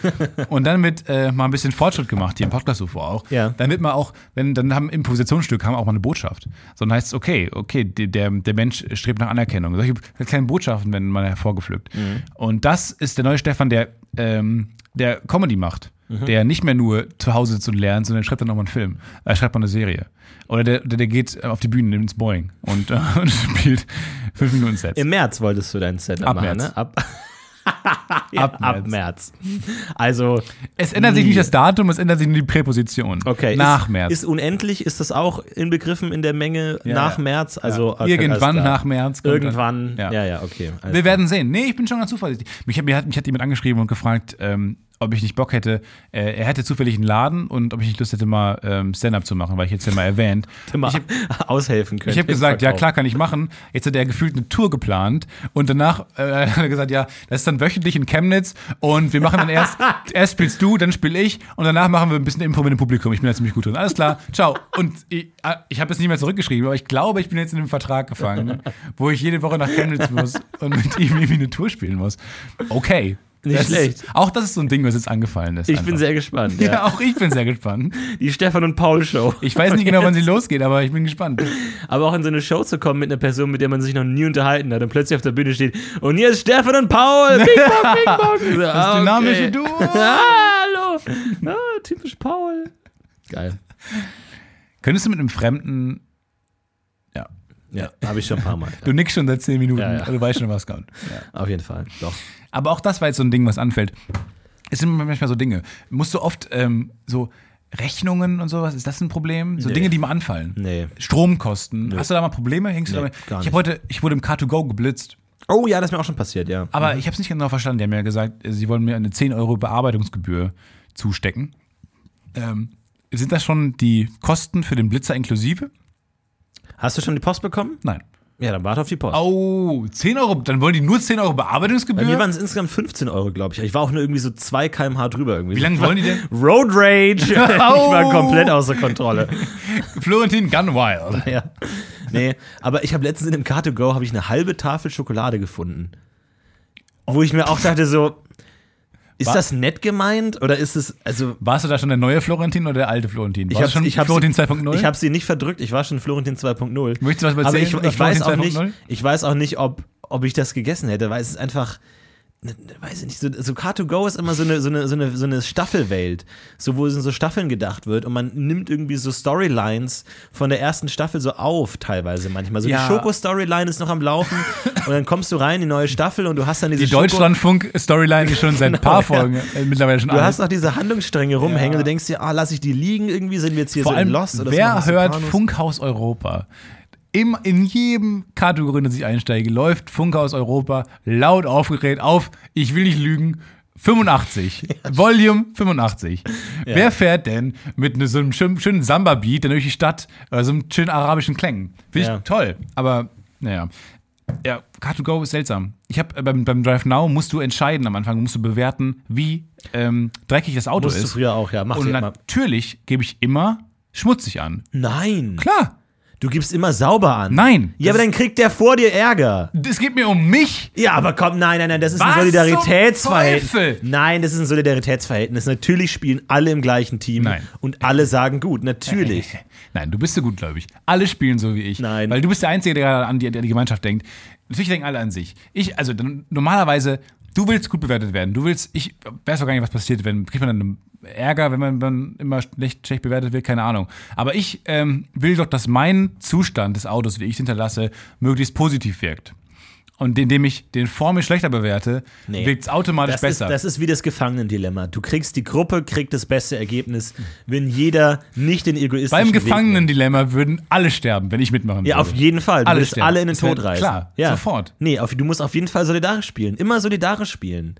und dann wird äh, mal ein bisschen Fortschritt gemacht, hier im Podcast so vor auch. Ja. Dann wird man auch, wenn dann haben Improvisationsstück haben auch mal eine Botschaft. So dann heißt es, okay, okay, der, der Mensch strebt nach Anerkennung. Solche kleinen Botschaften werden mal hervorgepflückt. Und das ist der neue Stefan, der, ähm, der Comedy macht. Der nicht mehr nur zu Hause sitzt und lernt, sondern schreibt dann auch mal einen Film. Er schreibt mal eine Serie. Oder der, der, der geht auf die Bühne, nimmt ins Boeing und, äh, und spielt fünf Minuten Sets. Im März wolltest du dein Set Ab machen, März. ne? Ab, ja, Ab ab, März. Also, Es ändert sich Nie. nicht das Datum, es ändert sich nur die Präposition. okay. Nach ist, März. Ist unendlich, ist das auch inbegriffen in der Menge Ja, nach ja. März? Also, okay, Irgendwann nach März. Irgendwann, dann- ja, ja, okay. Wir werden sehen. Nee, ich bin schon ganz zuversichtlich. Mich, hat- mir hat, mich hat jemand angeschrieben und gefragt, ähm, ob ich nicht Bock hätte. Äh, er hätte zufällig einen Laden und ob ich nicht Lust hätte, mal ähm, Stand-up zu machen, weil ich jetzt ja mal erwähnt. Mal Ich habe aushelfen können. ich hab gesagt, ja klar kann ich machen. Jetzt hat er gefühlt eine Tour geplant und danach äh, hat er gesagt, ja, das ist dann wöchentlich in Chemnitz und wir machen dann erst, erst spielst du, dann spiel ich und danach machen wir ein bisschen Impro mit dem Publikum. Ich bin da ziemlich gut drin. Alles klar, ciao. Und ich, äh, ich habe jetzt nicht mehr zurückgeschrieben, aber ich glaube, ich bin jetzt in einem Vertrag gefangen, wo ich jede Woche nach Chemnitz muss und mit ihm irgendwie eine Tour spielen muss. Okay. Nicht Das schlecht. Ist, auch das ist so ein Ding, was jetzt angefallen ist. Ich einfach. bin sehr gespannt. ja. Ja. auch ich bin sehr gespannt. Die Stefan und Paul Show. Ich weiß nicht genau, wann sie losgeht, aber ich bin gespannt. Aber auch in so eine Show zu kommen mit einer Person, mit der man sich noch nie unterhalten hat und plötzlich auf der Bühne steht und hier ist Stefan und Paul. Bing bong, bing bong. Das ah, dynamische okay. Duo. Hallo. Ah, typisch Paul. Geil. Könntest du mit einem Fremden Ja. Ja, habe ich schon ein paar Mal. Du nickst schon seit zehn Minuten, Ja, ja. du weißt schon, was kommt. Ja. Auf jeden Fall. Doch. Aber auch das war jetzt so ein Ding, was anfällt. Es sind manchmal so Dinge. Musst du oft ähm, so Rechnungen und sowas, ist das ein Problem? So Nee. Dinge, die mal anfallen. Nee. Stromkosten. Hast du da mal Probleme? Hängst du Nee, damit? gar Ich nicht. habe heute, ich wurde im Car2Go geblitzt. Oh ja, das ist mir auch schon passiert, ja. Aber ich habe es nicht genau verstanden. Die haben mir gesagt, sie wollen mir eine 10 Euro Bearbeitungsgebühr zustecken. Ähm, sind das schon die Kosten für den Blitzer inklusive? Hast du schon die Post bekommen? Nein. Ja, dann warte auf die Post. Oh, 10 Euro, dann wollen die nur 10 Euro Bei Bearbeitungsgebühr? mir waren es insgesamt 15 Euro, glaube ich. Ich war auch nur irgendwie so 2 km/h drüber irgendwie. Wie lange wollen die denn? Road Rage. ich war komplett außer Kontrolle. Florentin Gunwild. Ja. Nee, aber ich habe letztens in dem Car2Go habe ich eine halbe Tafel Schokolade gefunden. Wo ich mir auch dachte so, ist Wa- das nett gemeint oder ist es also Warst du da schon der neue Florentin oder der alte Florentin? ich habe schon Florentin 2.0? Ich habe sie nicht verdrückt, ich war schon Florentin 2.0. Möchtest du was Aber erzählen ich, über ich weiß auch nicht, 2.0? ich weiß auch nicht, ob, ob ich das gegessen hätte, weil es ist einfach weiß ich nicht, so, so Car2Go ist immer so eine, so, eine, so, eine, so eine Staffelwelt, so wo es in so Staffeln gedacht wird und man nimmt irgendwie so Storylines von der ersten Staffel so auf, teilweise manchmal. So Ja. die Schoko-Storyline ist noch am Laufen und dann kommst du rein in die neue Staffel und du hast dann diese Die Deutschlandfunk-Storyline ist schon seit ein paar Folgen äh, mittlerweile schon Du alt. hast noch diese Handlungsstränge rumhängen Ja. und du denkst dir, ah, lass ich die liegen irgendwie, sind wir jetzt hier Vor so allem, Lost oder wer so hört? Funkhaus Europa? Im, in jedem Kategorie, in das ich einsteige, läuft Funkhaus Europa laut aufgeregt auf, ich will nicht lügen, 85. Volume 85. Wer fährt denn mit ne, so einem schönen, Samba-Beat dann durch die Stadt oder so einem schönen arabischen Klängen? Finde ich Ja. toll. Aber, naja. Ja, Car2Go ist seltsam. Ich habe beim, beim Drive Now musst du entscheiden am Anfang, musst du bewerten, wie ähm, dreckig das Auto Musst du ist. früher auch, ja. Mach Und natürlich gebe ich immer schmutzig an. Nein. Klar. Du gibst immer sauber an. Nein. Ja, aber dann kriegt der vor dir Ärger. Es geht mir um mich. Ja, aber komm, nein, nein, nein, das ist Was ein Solidaritätsverhältnis. zum Teufel? Nein, das ist ein Solidaritätsverhältnis. Natürlich spielen alle im gleichen Team Nein. und alle sagen gut, natürlich. Nein, du bist so gutgläubig. Alle spielen so wie ich. Nein. Weil du bist der Einzige, der an die, der die Gemeinschaft denkt. Natürlich denken alle an sich. Ich, also normalerweise, du willst gut bewertet werden. Du willst, ich weiß auch gar nicht, was passiert, wenn, kriegt man dann Ärger, wenn man dann immer schlecht, schlecht bewertet wird, keine Ahnung. Aber ich ähm, will doch, dass mein Zustand des Autos, wie ich es hinterlasse, möglichst positiv wirkt. Und indem ich den vor mir schlechter bewerte, Nee. wirkt es automatisch Das ist, besser. das ist wie das Gefangenendilemma. Du kriegst, die Gruppe kriegt das beste Ergebnis, wenn jeder nicht den egoistischen Beim. Gefangenendilemma würden alle sterben, wenn ich mitmachen würde. Ja, auf jeden Fall. Du Alle willst sterben. alle in den Das Tod reißen. klar, ja. sofort. Nee, auf, du musst auf jeden Fall solidarisch spielen. Immer solidarisch spielen.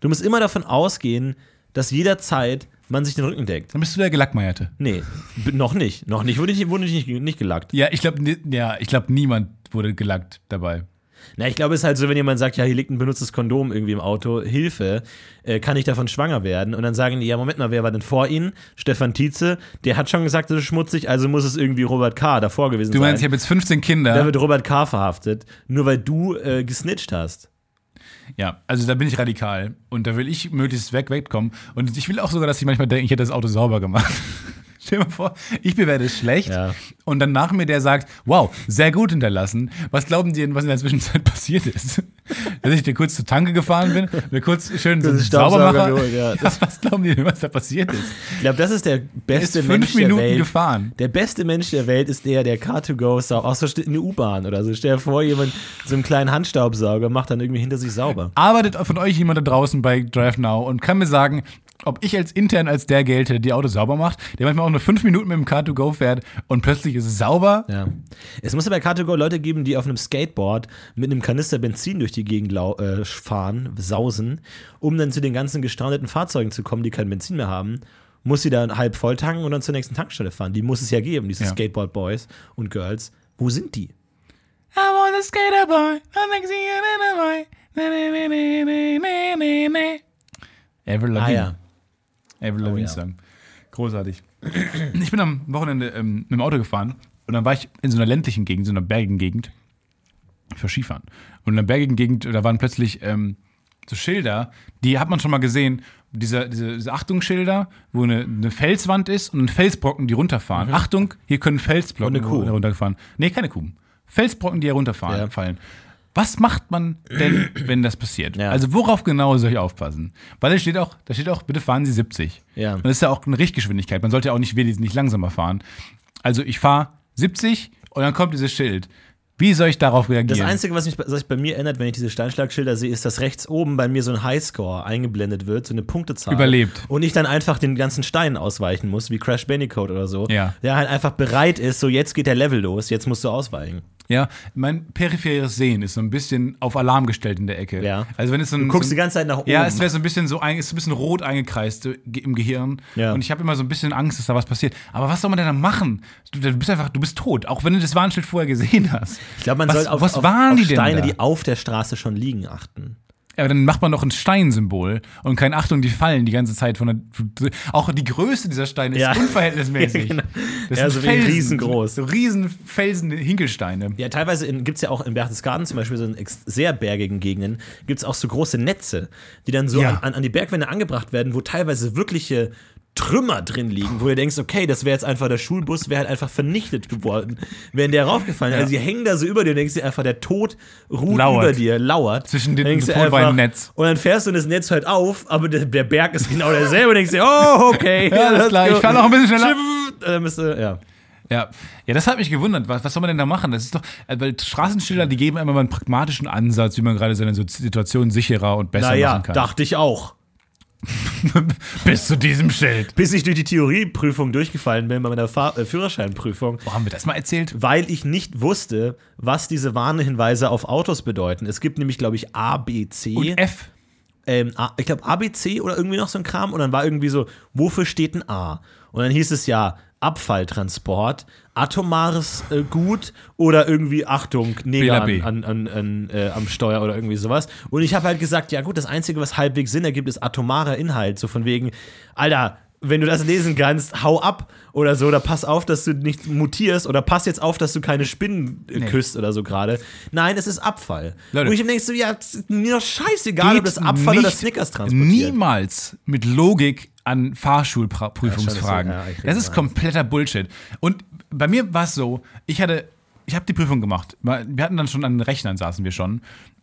Du musst immer davon ausgehen, dass jederzeit man sich den Rücken deckt. Dann bist du der Gelackmeierte. Nee, noch nicht. Noch nicht. Wurde ich, wurde ich nicht, nicht gelackt. Ja, ich glaube, ja, ich glaube, niemand wurde gelackt dabei. Na, ich glaube, es ist halt so, wenn jemand sagt, ja, hier liegt ein benutztes Kondom irgendwie im Auto, Hilfe, äh, kann ich davon schwanger werden? Und dann sagen die, ja, Moment mal, wer war denn vor Ihnen? Stefan Tietze, der hat schon gesagt, es ist schmutzig, also muss es irgendwie Robert K. davor gewesen Du sein. meinst, ich habe jetzt 15 da Kinder. wird Robert K. verhaftet, nur weil du äh, gesnitcht hast. Ja, also da bin ich radikal. Und da will ich möglichst weg, wegkommen. Und ich will auch sogar, dass sie manchmal denken, ich hätte das Auto sauber gemacht. Stell dir mal vor, ich bewerte es schlecht Ja. und dann nach mir der sagt, wow, sehr gut hinterlassen. Was glauben die denn, was in der Zwischenzeit passiert ist? Dass ich dir kurz zur Tanke gefahren bin, mir kurz schön so einen Saubermacher. geholt, ja. Ja, was glauben die denn, was da passiert ist? Ich glaube, das ist der beste ist Mensch fünf Minuten der Welt. gefahren. Der beste Mensch der Welt ist der, der Car2Go saugt. Auch so steht in der U-Bahn oder so. Stell dir vor, jemand so einen kleinen Handstaubsauger macht dann irgendwie hinter sich sauber. Arbeitet von euch jemand da draußen bei Drive Now und kann mir sagen, ob ich als intern als der gelte, der die Autos sauber macht, der manchmal auch nur fünf Minuten mit dem Car2Go fährt und plötzlich ist es sauber. Ja. Es muss ja bei Car2Go Leute geben, die auf einem Skateboard mit einem Kanister Benzin durch die Gegend äh, fahren, sausen, um dann zu den ganzen gestrandeten Fahrzeugen zu kommen, die kein Benzin mehr haben. Muss sie dann halb voll tanken und dann zur nächsten Tankstelle fahren. Die muss es ja geben, diese Ja. Skateboard-Boys und Girls. Wo sind die? I want a skater boy, I think see you in a boy. Avril Ah ja. Avril Lavigne ja. Song. Großartig. Ich bin am Wochenende ähm, mit dem Auto gefahren und dann war ich in so einer ländlichen Gegend, so einer bergigen Gegend. Ich war Skifahren. Und in der bergigen Gegend, da waren plötzlich ähm, so Schilder, die hat man schon mal gesehen. Diese, diese, diese Achtungsschilder, wo eine, eine Felswand ist und ein Felsbrocken, die runterfahren. Achtung, hier können Felsbrocken herunterfahren. Nee, keine Kuh. Felsbrocken, die herunterfallen. Ja. Was macht man denn, wenn das passiert? Ja. Also worauf genau soll ich aufpassen? Weil da steht auch, da steht auch, bitte fahren Sie 70. Ja. Und das ist ja auch eine Richtgeschwindigkeit. Man sollte ja auch nicht wesentlich nicht langsamer fahren. Also ich fahre 70 und dann kommt dieses Schild. Wie soll ich darauf reagieren? Das Einzige, was mich was bei mir ändert, wenn ich diese Steinschlagschilder sehe, ist, dass rechts oben bei mir so ein Highscore eingeblendet wird, so eine Punktezahl. Überlebt. Und ich dann einfach den ganzen Steinen ausweichen muss, wie Crash Bandicoot oder so. Ja. Der halt einfach bereit ist, so jetzt geht der Level los, jetzt musst du ausweichen. Ja, mein peripheres Sehen ist so ein bisschen auf Alarm gestellt in der Ecke. Ja. Also wenn es so ein, Du guckst so die ganze Zeit nach oben. Ja, es wäre so ein bisschen so ein, ist ein bisschen rot eingekreist ge- im Gehirn. Ja. Und ich habe immer so ein bisschen Angst, dass da was passiert. Aber was soll man denn da machen? Du, du bist einfach, du bist tot, auch wenn du das Warnschild vorher gesehen hast. ich glaube, man was, soll auf, was auf, waren auf die Steine, da? die auf der Straße schon liegen, achten. Aber dann macht man doch ein Steinsymbol und keine Achtung, die fallen die ganze Zeit von der. Auch die Größe dieser Steine ist Ja. unverhältnismäßig. Ja, genau. Das Ja, so wie riesengroß. So riesen Felsen, Hinkelsteine. Ja, teilweise gibt es ja auch in Berchtesgaden zum Beispiel so in sehr bergigen Gegenden, gibt es auch so große Netze, die dann so Ja. an, an die Bergwände angebracht werden, wo teilweise wirkliche Trümmer drin liegen, wo du denkst, okay, das wäre jetzt einfach der Schulbus, wäre halt einfach vernichtet geworden, wäre der raufgefallen. Also die hängen da so über dir und denkst dir einfach, der Tod ruht Lauert. über dir, lauert. Zwischen den Netz. Und dann fährst du und das Netz hört auf, aber der, der Berg ist genau derselbe und denkst dir, oh, okay. Ja, alles klar, ich fahr noch ein bisschen schneller. Dann bist du, ja. Ja. ja, das hat mich gewundert. Was, was soll man denn da machen? Das ist doch, äh, weil Straßenschilder, die geben immer mal einen pragmatischen Ansatz, wie man gerade seine Situation sicherer und besser Naja, machen kann. dachte ich auch. Bis zu diesem Schild. bis ich durch die Theorieprüfung durchgefallen bin bei meiner Fahr äh, Führerscheinprüfung, Wo haben wir das mal erzählt? weil ich nicht wusste, was diese Warnhinweise auf Autos bedeuten. Es gibt nämlich, glaube ich, A, B, C. Und F. ähm, A, ich glaube, A, B, C oder irgendwie noch so ein Kram. Und dann war irgendwie so, wofür steht ein A? Und dann hieß es ja, Abfalltransport, atomares äh, Gut oder irgendwie Achtung, Neger an, an, an, äh, am Steuer oder irgendwie sowas. Und ich habe halt gesagt, ja gut, das Einzige, was halbwegs Sinn ergibt, ist atomarer Inhalt. So von wegen, Alter, wenn du das lesen kannst, hau ab oder so, oder pass auf, dass du nicht mutierst oder pass jetzt auf, dass du keine Spinnen äh, Nee. küsst oder so gerade. Nein, es ist Abfall. Leute. Und ich denkst so, ja, mir doch scheißegal, ob das Abfall oder Snickers transportiert. Niemals mit Logik an Fahrschulprüfungsfragen. Ja, das ist- kompletter Bullshit. Und bei mir war es so, ich hatte, ich habe die Prüfung gemacht. Wir hatten dann schon an den Rechnern saßen wir schon.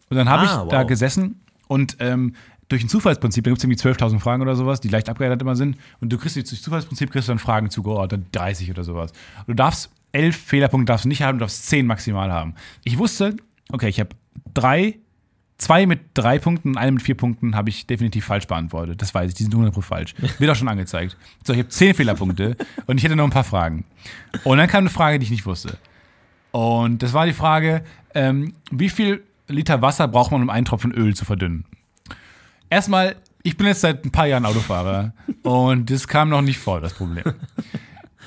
Und dann habe Ah, ich da wow. gesessen und ähm, durch ein Zufallsprinzip, da gibt es irgendwie 12.000 Fragen oder sowas, die leicht abgeleitet immer sind. Und du kriegst durch Zufallsprinzip kriegst du dann Fragen zugeordnet, 30 oder sowas. Du darfst elf Fehlerpunkte darfst du nicht haben, du darfst zehn maximal haben. Ich wusste, okay, ich habe drei Zwei mit drei Punkten und eine mit vier Punkten habe ich definitiv falsch beantwortet. Das weiß ich, die sind 100% falsch. Wird auch schon angezeigt. So, ich habe zehn Fehlerpunkte und ich hätte noch ein paar Fragen. Und dann kam eine Frage, die ich nicht wusste. Und das war die Frage, ähm, wie viel Liter Wasser braucht man, um einen Tropfen Öl zu verdünnen? Erstmal Ich bin jetzt seit ein paar Jahren Autofahrer und das kam noch nicht vor, das Problem.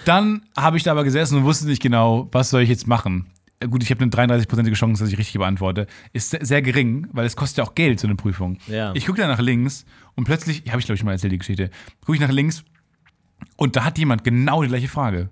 Dann habe ich da aber gesessen und wusste nicht genau, was soll ich jetzt machen. Äh, Gut, ich habe eine 33-prozentige Chance, dass ich richtig beantworte. Ist se- sehr gering, weil es kostet ja auch Geld, so eine Prüfung. Ja. Ich gucke da nach links und plötzlich, habe ich glaube ich schon mal erzählt, die Geschichte, gucke ich nach links und da hat jemand genau die gleiche Frage.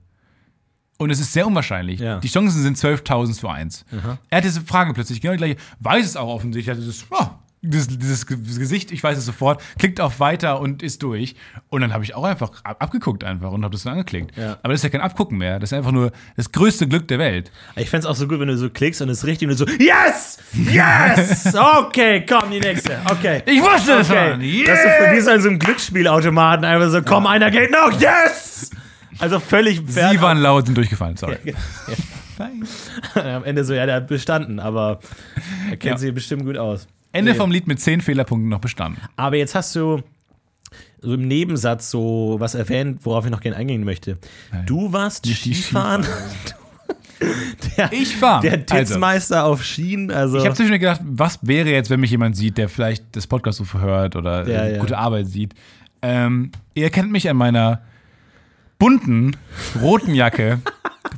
Und es ist sehr unwahrscheinlich. Ja. Die Chancen sind 12.000 zu 1. Er hat diese Frage plötzlich genau die gleiche, weiß es auch offensichtlich, hat dieses, oh, dieses, dieses Ge- Gesicht, ich weiß es sofort, klickt auf Weiter und ist durch. Und dann habe ich auch einfach ab abgeguckt einfach und habe das dann angeklickt. Ja. Aber das ist ja kein Abgucken mehr, das ist einfach nur das größte Glück der Welt. Ich fände es auch so gut, wenn du so klickst und es ist richtig und du so, yes! Yes! Okay, komm, die nächste. Okay. Ich wusste es, Okay. Mann! Das ist für wie so in so einem Glücksspielautomaten einfach so, komm, einer geht noch, yes! Also völlig Sie waren laut und durchgefallen, sorry. Am Ende so, ja, der hat bestanden, aber er kennt Ja. sich bestimmt gut aus. Ende Nee. vom Lied mit 10 Fehlerpunkten noch bestanden. Aber jetzt hast du so im Nebensatz so was erwähnt, worauf ich noch gerne eingehen möchte. Du warst Nicht Skifahren. der, Ich fahr. Der Also. Titzmeister auf Schienen. Also, Ich habe zwischendurch gedacht, was wäre jetzt, wenn mich jemand sieht, der vielleicht das Podcast so hört oder Ja, äh, ja. gute Arbeit sieht. Ähm, ihr kennt mich an meiner bunten roten Jacke,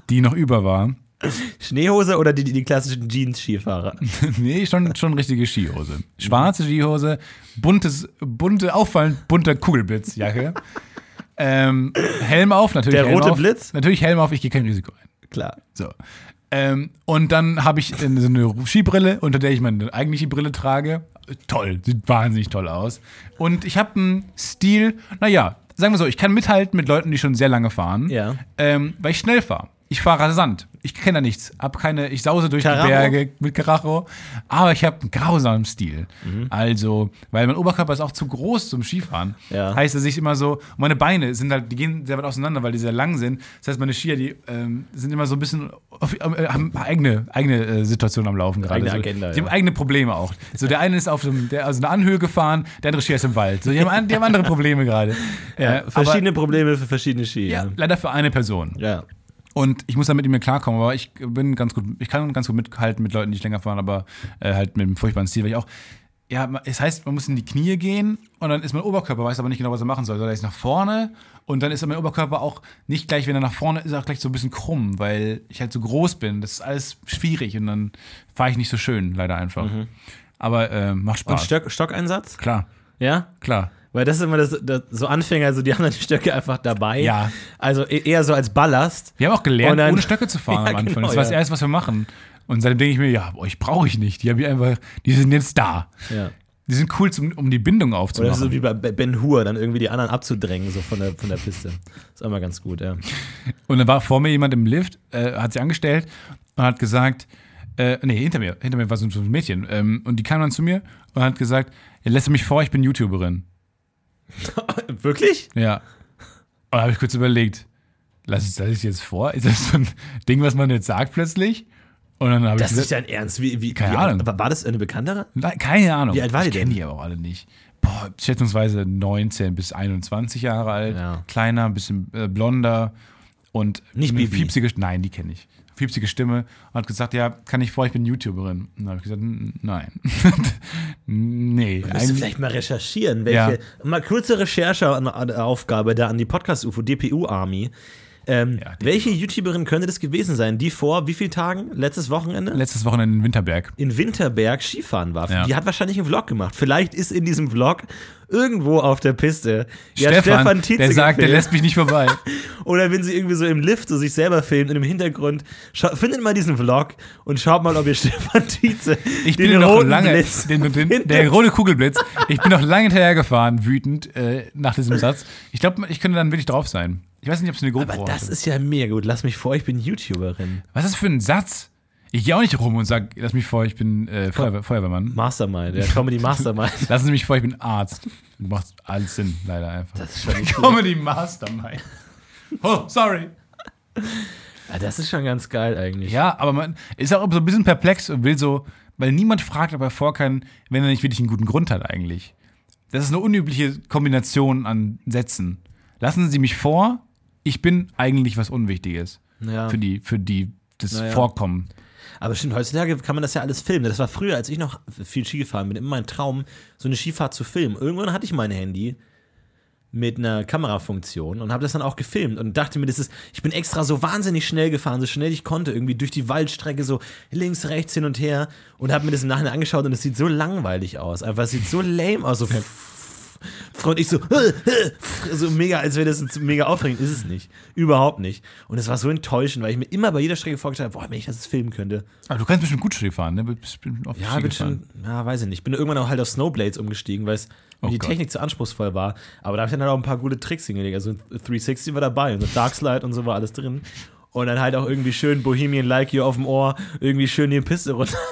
die noch über war. Schneehose oder die, die, klassischen Jeans-Skifahrer? nee, schon, schon richtige Skihose. Schwarze Skihose, buntes, bunte, auffallend bunter Kugelblitzjacke. ähm, Helm auf, natürlich. Der Helm rote auf. Blitz? Natürlich Helm auf, ich gehe kein Risiko ein. Klar. So. Ähm, und dann habe ich so eine Skibrille, unter der ich meine eigentliche Brille trage. Toll, sieht wahnsinnig toll aus. Und ich habe einen Stil, naja, sagen wir so, ich kann mithalten mit Leuten, die schon sehr lange fahren, Ja. ähm, weil ich schnell fahre. Ich fahre rasant. Ich kenne da nichts. Hab keine, ich sause durch Karacho? die Berge mit Karacho. Aber ich habe einen grausamen Stil. Mhm. Also, weil mein Oberkörper ist auch zu groß zum Skifahren. Ja. Heißt, dass ich immer so, meine Beine sind halt, die gehen sehr weit auseinander, weil die sehr lang sind. Das heißt, meine Skier, die ähm, sind immer so ein bisschen, auf, äh, haben eigene, eigene äh, Situationen am Laufen gerade. Eigene so, Agenda, Die haben ja. eigene Probleme auch. So, der eine ist auf so einem, der, also einer Anhöhe gefahren, der andere Skier ist im Wald. So, die haben, die haben andere Probleme gerade. Ja, Äh, verschiedene Probleme für verschiedene Ski. aber, ja, leider für eine Person. ja. Und ich muss damit nicht mehr klarkommen, aber ich bin ganz gut, ich kann ganz gut mithalten mit Leuten, die nicht länger fahren, aber äh, halt mit einem furchtbaren Stil, weil ich auch, ja, es heißt, man muss in die Knie gehen und dann ist mein Oberkörper, weiß aber nicht genau, was er machen soll. Soll er jetzt nach vorne und dann ist mein Oberkörper auch nicht gleich, wenn er nach vorne ist, auch gleich so ein bisschen krumm, weil ich halt so groß bin. Das ist alles schwierig und dann fahre ich nicht so schön, leider einfach. Aber äh, macht Und Spaß. Stock, Stockeinsatz? klar, Ja? klar. Weil das ist immer das, das so Anfänger, also die haben dann die Stöcke einfach dabei. Ja. Also e- eher so als Ballast. Wir haben auch gelernt, dann- ohne Stöcke zu fahren Ja, am Anfang. genau, das war das ja. Erste, was wir machen. Und seitdem denke ich mir, ja, euch brauche ich nicht. Die haben einfach, die sind jetzt da. Ja. Die sind cool, zum, um die Bindung Oder aufzumachen. so wie bei Ben Hur, dann irgendwie die anderen abzudrängen, so von der, von der Piste. Ist auch immer ganz gut, ja. Und dann war vor mir jemand im Lift, äh, hat sich angestellt und hat gesagt, äh, nee, hinter mir, hinter mir war so ein Mädchen. Ähm, und die kam dann zu mir und hat gesagt, lässt mich vor, ich bin YouTuberin. Wirklich? Ja. Und da habe ich kurz überlegt, lass ich, ich jetzt vor? Ist das so ein Ding, was man jetzt sagt plötzlich? Und dann habe ich Das ist dein Ernst. Wie, wie, Keine wie, Ahnung. War war das eine Bekanntere? Nein, keine Ahnung. Wie alt war ich die kenne denn? die aber auch alle nicht. Boah, schätzungsweise 19 bis 21 Jahre alt. Ja. Kleiner, ein bisschen äh, blonder und Nicht fiepsige, nein, die kenne ich. Fiepsige Stimme und hat gesagt, ja, kann ich vor, ich bin YouTuberin. Und dann habe ich gesagt, "N- nein. nee, Müsst ihr eigentlich, vielleicht mal recherchieren, welche. Mal kurze Rechercheaufgabe da an die Podcast-UFO, DPU Army. Ähm, Ja, welche YouTuberin könnte das gewesen sein, die vor wie vielen Tagen? Letztes Wochenende? letztes Wochenende in Winterberg. in Winterberg Skifahren war. Ja. Die hat wahrscheinlich einen Vlog gemacht. Vielleicht ist in diesem Vlog irgendwo auf der Piste ja, Stefan, Stefan Tietze der sagt, der gefilmt. lässt mich nicht vorbei. Oder wenn sie irgendwie so im Lift so sich selber filmt und im Hintergrund, findet mal diesen Vlog und schaut mal, ob ihr Stefan Tietze Ich den bin noch roten lange, Blitz den, den, der rote Kugelblitz, ich bin noch lange hinterhergefahren, wütend, äh, nach diesem Satz. Ich glaube, ich könnte dann wirklich drauf sein. Ich weiß nicht, ob es eine GoPro Aber das hatte. ist ja mega gut. Lass mich vor, ich bin YouTuberin. Was ist das für ein Satz? Ich gehe auch nicht rum und sage, lass mich vor, ich bin äh, Feuerwehr, Feuerwehrmann. Mastermind, ja, Comedy Mastermind. Lassen Sie mich vor, ich bin Arzt. Macht alles Sinn, leider einfach. Das ist schon. Comedy Mastermind. Oh, sorry. Ja, das ist schon ganz geil eigentlich. Ja, aber man ist auch so ein bisschen perplex und will so, weil niemand fragt, ob er vor kann, wenn er nicht wirklich einen guten Grund hat eigentlich. Das ist eine unübliche Kombination an Sätzen. Lassen Sie mich vor, ich bin eigentlich was Unwichtiges Ja. für die, für die das Naja. Vorkommen. Aber stimmt, heutzutage kann man das ja alles filmen. Das war früher, als ich noch viel Ski gefahren bin, immer mein Traum, so eine Skifahrt zu filmen. Irgendwann hatte ich mein Handy mit einer Kamerafunktion und habe das dann auch gefilmt und dachte mir, das ist, ich bin extra so wahnsinnig schnell gefahren, so schnell ich konnte, irgendwie durch die Waldstrecke so links, rechts, hin und her und habe mir das im Nachhinein angeschaut und es sieht so langweilig aus, einfach es sieht so lame aus, so und ich so, so mega, als wäre das mega aufregend, ist es nicht. Überhaupt nicht. Und es war so enttäuschend, weil ich mir immer bei jeder Strecke vorgestellt habe, boah, wenn ich das filmen könnte. Aber du kannst bestimmt gut Ski fahren, ne? Bestimmt oft Ja, bin schon, ja, weiß ich nicht. Bin irgendwann auch halt auf Snowblades umgestiegen, weil es Oh die Gott. Technik zu anspruchsvoll war. Aber da habe ich dann halt auch ein paar gute Tricks hingelegt. Also 360 war dabei und so Darkslide und so war alles drin. Und dann halt auch irgendwie schön Bohemian Like You auf dem Ohr, irgendwie schön die Piste runter.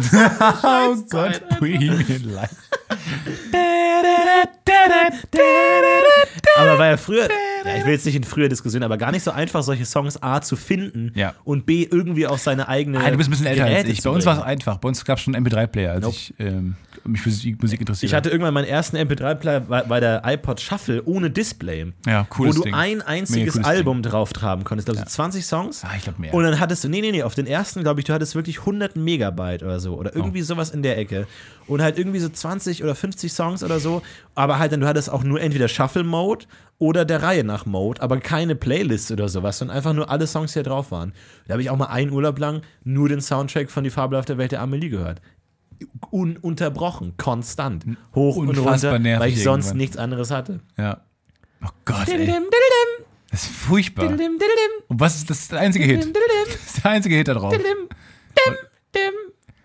Oh Gott, Bohemian Life. Aber war ja früher, ja, ich will jetzt nicht in früher Diskussionen, aber gar nicht so einfach, solche Songs A zu finden Ja. und B irgendwie auf seine eigene. Ah, du bist ein bisschen älter als Geräte ich. zu Bei uns war es einfach. Bei uns gab es schon einen MP3-Player, als Nope. ich ähm, mich für Musik interessiert Ich hatte irgendwann meinen ersten MP3-Player bei, bei der iPod Shuffle ohne Display. Ja, cooles Wo du Ding. ein einziges Album drauf haben konntest. Also 20 Songs. Ah, ich glaub mehr. Und dann hattest du, nee, nee, nee, auf den ersten, glaube ich, du hattest wirklich 100 Megabyte oder so. Oder Oh. irgendwie sowas in der Ecke. Und halt irgendwie so 20 oder 50 Songs oder so. Aber halt dann, du hattest auch nur entweder Shuffle-Mode oder der Reihe nach Mode, aber keine Playlist oder sowas, sondern einfach nur alle Songs, die da drauf waren. Da habe ich auch mal einen Urlaub lang nur den Soundtrack von Die Fabel auf der Welt der Amelie gehört. Ununterbrochen, konstant. Hoch und Unfassbar runter, nervig weil ich sonst irgendwann. nichts anderes hatte. Ja. Oh Gott, ey. Das ist furchtbar. Und was ist das, ist der einzige Hit? Das ist der einzige Hit da drauf.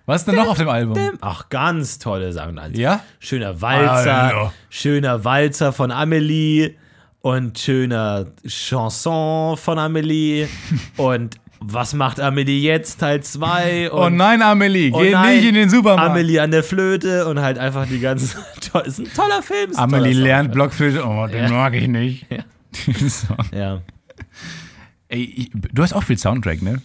Was ist denn noch auf dem Album? Ach, ganz tolle Sachen. Also Ja? Schöner Walzer, Hallo. schöner Walzer von Amelie und schöner Chanson von Amelie und was macht Amelie jetzt Teil 2 Oh nein, Amelie, geh nicht in den Supermarkt. Amelie an der Flöte und halt einfach die ganze ist ein toller Film. Ein Amelie toller lernt Blockflöte. Oh, den Ja. mag ich nicht. Ja. Ja. Ey, ich, du hast auch viel Soundtrack, ne?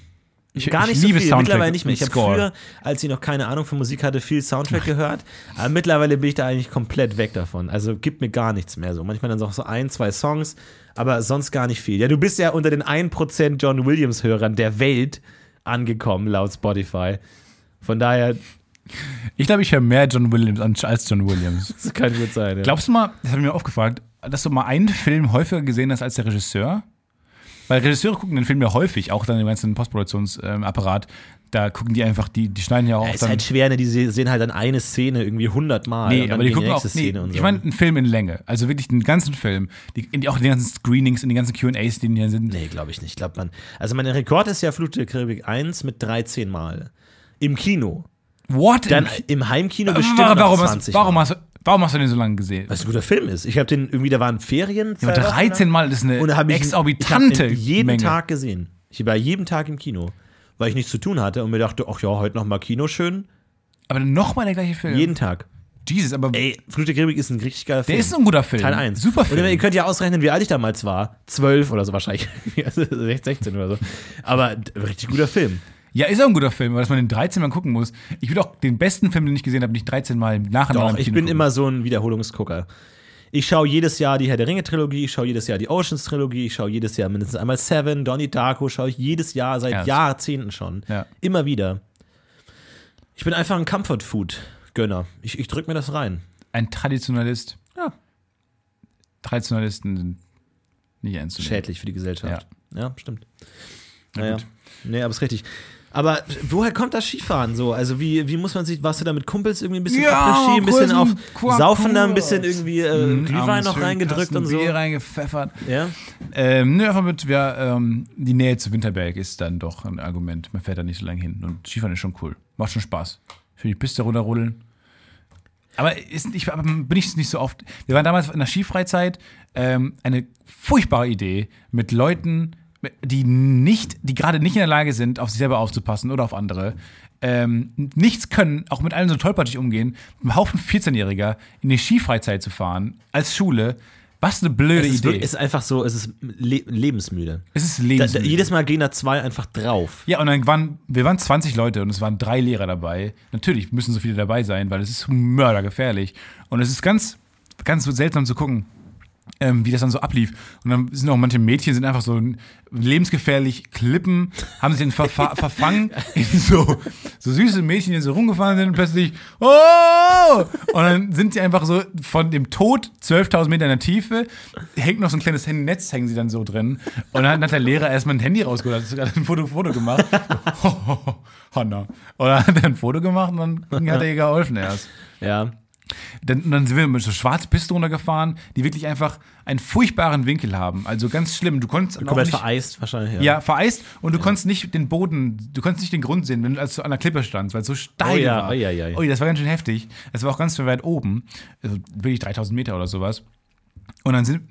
Ich, Gar nicht ich so liebe viel, Soundtrack mittlerweile nicht mehr. Ich habe früher, als ich noch keine Ahnung von Musik hatte, viel Soundtrack gehört, aber mittlerweile bin ich da eigentlich komplett weg davon. Also gibt mir gar nichts mehr so. Manchmal dann auch so ein, zwei Songs, aber sonst gar nicht viel. Ja, du bist ja unter den 1% John Williams-Hörern der Welt angekommen, laut Spotify. Von daher, Ich glaube, ich höre mehr John Williams als John Williams. das kann gut sein. Ja. Glaubst du mal, das habe ich mir aufgefragt, dass du mal einen Film häufiger gesehen hast als der Regisseur? Weil Regisseure gucken den Film ja häufig, auch dann im ganzen Postproduktionsapparat. Da gucken die einfach, die, die schneiden ja auch Ja, ist halt schwer, ne? die se- sehen halt dann eine Szene irgendwie hundertmal. Nee, aber die gucken auch. Nee, Szene und so. ich meine, einen Film in Länge. Also wirklich den ganzen Film. Die, in die, auch in den ganzen Screenings, in den ganzen QAs, die hier sind. Nee, glaube ich nicht. Glaub man, also mein Rekord ist ja Flut der Karibik 1 mit 13 Mal. Im Kino. What? Dann im Heimkino bestimmt warum, noch warum, 20 hast, warum, Mal. hast, du- warum hast du den so lange gesehen? Weil es ein guter Film ist. Ich habe den irgendwie, da waren Ferien. Ja, aber zwei Wochen 13 lang. Mal ist eine und da habe ich, exorbitante ich hab jeden Menge. Tag gesehen. Ich war jeden Tag im Kino, weil ich nichts zu tun hatte und mir dachte, ach ja, heute noch mal Kino schön. Aber dann nochmal der gleiche Film. Jeden Tag. Jesus, aber Ey, Flut der Karibik ist ein richtig geiler Film. der ist ein guter Film. Teil 1. Super Und Film. ihr könnt ja ausrechnen, wie alt ich damals war. 12 oder so wahrscheinlich. Also 16 oder so. Aber richtig guter Film. Ja, ist auch ein guter Film, weil dass man den 13 Mal gucken muss. Ich würde auch den besten Film, den ich gesehen habe, nicht 13 Mal nacheinander Doch, ich bin gucken. immer so ein Wiederholungsgucker. Ich schaue jedes Jahr die Herr der Ringe-Trilogie, ich schaue jedes Jahr die Oceans-Trilogie, ich schaue jedes Jahr mindestens einmal Seven, Donnie Darko, schaue ich jedes Jahr, seit Ja, das- Jahrzehnten schon. Ja. Immer wieder. Ich bin einfach ein Comfort-Food-Gönner. Ich, ich drück mir das rein. ein Traditionalist. Ja. Traditionalisten sind nicht ernst. Schädlich für die Gesellschaft. Ja, stimmt. Naja. Nee, aber ist richtig. Aber woher kommt das Skifahren so? Also wie, wie muss man sich, warst du da mit Kumpels irgendwie ein bisschen Ja, ein bisschen auf Saufen da ein bisschen irgendwie äh, Mhm, Glühwein noch reingedrückt und so? Bier reingepfeffert. Ja? Ähm, nö, einfach mit, ja, ähm, die Nähe zu Winterberg ist dann doch ein Argument. Man fährt da nicht so lange hin. Und Skifahren ist schon cool. Macht schon Spaß. Für die Piste runterrollen. Aber ist, ich aber bin ich nicht so oft. Wir waren damals in der Skifreizeit. Ähm, eine furchtbare Idee mit Leuten, die nicht, die gerade nicht in der Lage sind, auf sich selber aufzupassen oder auf andere. Ähm, nichts können, auch mit allem so tollpatschig umgehen, mit einem Haufen 14-Jähriger in die Skifreizeit zu fahren, als Schule. Was eine blöde Es ist, Idee. es ist einfach so, es ist le lebensmüde. Es ist Da, da, lebensmüde. jedes Mal gehen da zwei einfach drauf. ja, und dann waren, wir waren 20 Leute und es waren drei Lehrer dabei. Natürlich müssen so viele dabei sein, weil es ist mördergefährlich. Und es ist ganz, ganz so seltsam zu gucken. Ähm, wie das dann so ablief. Und dann sind auch manche Mädchen sind einfach so lebensgefährlich Klippen, haben sich dann ver ver verfangen in so, so süße Mädchen, die so rumgefahren sind und plötzlich, oh! Und dann sind sie einfach so von dem Tod 12.000 Meter in der Tiefe, hängt noch so ein kleines Netz, hängen sie dann so drin. Und dann hat der Lehrer erstmal ein Handy rausgeholt, hat sogar ein Foto, Foto gemacht. Hanna. Und dann hat er ein Foto gemacht und dann hat er ihr geholfen erst. Ja. Dann, dann sind wir mit so schwarze Piste runtergefahren, die wirklich einfach einen furchtbaren Winkel haben. Also ganz schlimm. Du konntest auch Komplett nicht, vereist wahrscheinlich. Ja. ja, vereist und du konntest nicht den Boden, du konntest nicht den Grund sehen, wenn du als du an der Klippe standst, weil es so steil Oh ja, war. oh ja, ja, ja. Ui, das war ganz schön heftig. Es war auch ganz schön weit oben. Also wirklich 3000 Meter oder sowas. Und dann sind.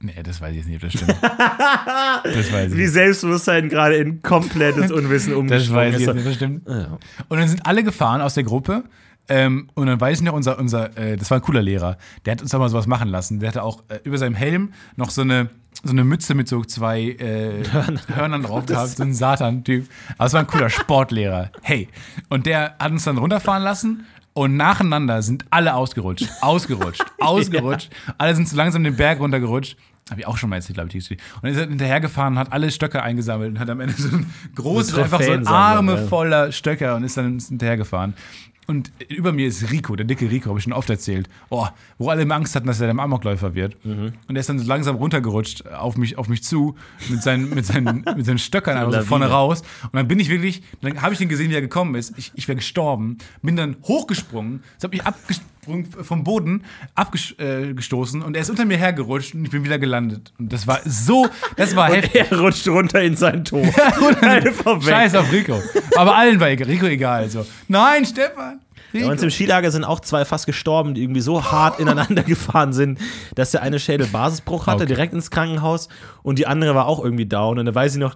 Nee, das weiß ich jetzt nicht, ob das stimmt. das weiß ich Wie. Selbstbewusstsein gerade in komplettes Unwissen Das umgeschwungen weiß ich jetzt nicht, das stimmt. Ja. Und dann sind alle gefahren aus der Gruppe. Ähm, und dann weiß ich noch, unser, unser äh, das war ein cooler Lehrer, der hat uns auch mal sowas machen lassen. Der hatte auch äh, über seinem Helm noch so eine, so eine Mütze mit so zwei äh, Hörnern drauf gehabt, so ein Satan-Typ. Aber es war ein cooler Sportlehrer. Hey. Und der hat uns dann runterfahren lassen. Und nacheinander sind alle ausgerutscht, ausgerutscht, ausgerutscht. Alle sind so langsam den Berg runtergerutscht. Habe ich auch schon mal erzählt, glaube ich. die Geschichte. Und er ist hinterhergefahren und hat alle Stöcke eingesammelt und hat am Ende so ein großes, einfach so ein Arme ja. voller Stöcker und ist dann hinterhergefahren. Und über mir ist Rico, der dicke Rico, habe ich schon oft erzählt. Oh, wo alle immer Angst hatten, dass er der Amokläufer wird. Mhm. Und er ist dann so langsam runtergerutscht auf mich, auf mich zu, mit seinen, mit seinen, mit seinen Stöckern einfach so vorne raus. Und dann bin ich wirklich, dann habe ich den gesehen, wie er gekommen ist. Ich, ich wäre gestorben, bin dann hochgesprungen, es hat mich abgesprungen vom Boden, abgestoßen und er ist unter mir hergerutscht und ich bin wieder gelandet. Und das war so, das war heftig. Er rutscht runter in sein weg. Scheiß auf Rico. Aber allen war Rico egal. So. Nein, Stefan. Bei Rico. uns im Skilager sind auch zwei fast gestorben, die irgendwie so hart ineinander gefahren sind, dass der eine Schädelbasisbruch hatte, Okay. direkt ins Krankenhaus und die andere war auch irgendwie down. Und da weiß ich noch,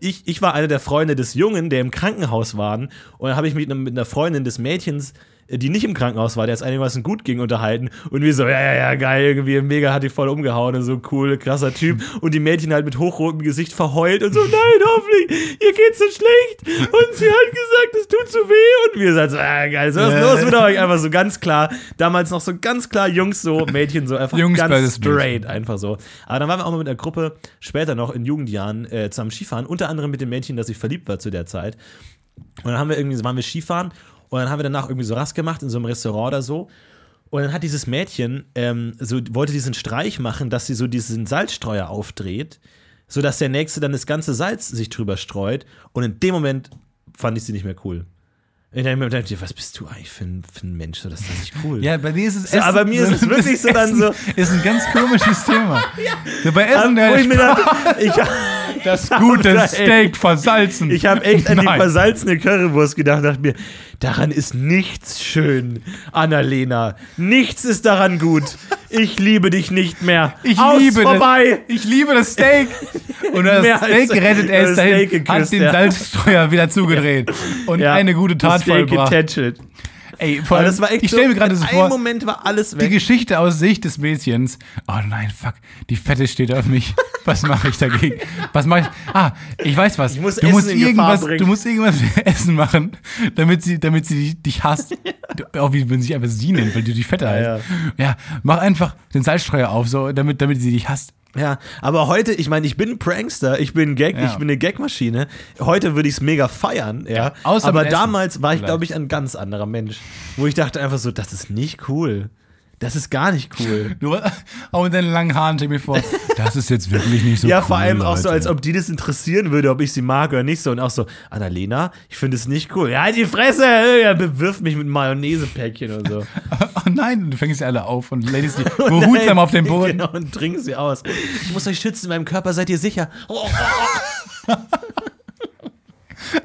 ich, ich war einer der Freunde des Jungen, der im Krankenhaus waren. Und dann habe ich mich mit einer Freundin des Mädchens die nicht im Krankenhaus war, der es einigermaßen gut ging, unterhalten. Und wir so, ja, ja, ja, geil, irgendwie mega hat die voll umgehauen und so cool, krasser Typ. Und die Mädchen halt mit hochrotem Gesicht verheult und so, nein, hoffentlich, ihr geht's so schlecht. Und sie hat gesagt, es tut so weh. Und wir so, ah, geil, so was ist los mit euch? Einfach so ganz klar, damals noch so ganz klar Jungs so, Mädchen so, einfach Jungs ganz straight, einfach so. Aber dann waren wir auch mal mit einer Gruppe, später noch in Jugendjahren, äh, zusammen Skifahren, unter anderem mit dem Mädchen, das ich verliebt war zu der Zeit. Und dann haben wir irgendwie, waren wir Skifahren und dann haben wir danach irgendwie so Rast gemacht in so einem Restaurant oder so. Und dann hat dieses Mädchen ähm, so wollte diesen Streich machen, dass sie so diesen Salzstreuer aufdreht, sodass der nächste dann das ganze Salz sich drüber streut. Und in dem Moment fand ich sie nicht mehr cool. In dem Moment dachte ich, was bist du eigentlich für ein, für ein Mensch? So, das ist nicht cool. Ja, bei dir ist es So, aber bei mir ist es wirklich so dann so- Ist ein ganz komisches Thema. So bei Aber Essen, wo ich mir dachte, ich, das gute Steak versalzen. Ich habe echt an die Nein. versalzene Currywurst gedacht und dachte mir, daran ist nichts schön, Annalena. Nichts ist daran gut. Ich liebe dich nicht mehr. Ich Aus, liebe vorbei. Das, ich liebe das Steak. Und das Mehr Steak gerettet, er ist dahin, geküsst, hat den ja. Salzstreuer wieder zugedreht und Ja, eine gute Tat das Steak vollbracht. getätschelt. Ey, vor allem, das war echt ich stelle mir gerade so vor, Moment war alles die weg. Geschichte aus Sicht des Mädchens. Oh nein, fuck, die Fette steht auf mich. Was mache ich dagegen? Was mache ich? Ah, ich weiß was. Ich muss du musst irgendwas, du musst irgendwas für Essen machen, damit sie, damit sie dich, hasst. Du- Auch wie wenn sie sich einfach sie nennt, weil du die Fette heißt. ja. Ja. mach einfach den Salzstreuer auf, so, damit, damit sie dich hasst. Ja, aber heute, ich meine, ich bin ein Prankster, ich bin Gag, Ja. ich bin eine Gagmaschine. Heute würde ich es mega feiern, ja. außer aber mit Essen damals war ich, glaube ich, ein ganz anderer Mensch. Wo ich dachte einfach so, das ist nicht cool. Das ist gar nicht cool. Du, auch mit deinen langen Haaren, stell mir vor, das ist jetzt wirklich nicht so ja, cool, vor allem auch so, Leute. als ob die das interessieren würde, ob ich sie mag oder nicht so. Und auch so, Annalena, ich finde es nicht cool. Ja, halt die Fresse, ja, bewirft mich mit Mayonnaise-Päckchen und so. Oh nein, du fängst sie alle auf und lädst die behutsam auf den Boden. Genau, und trinkst sie aus. Ich muss euch schützen, in meinem Körper seid ihr sicher. Oh,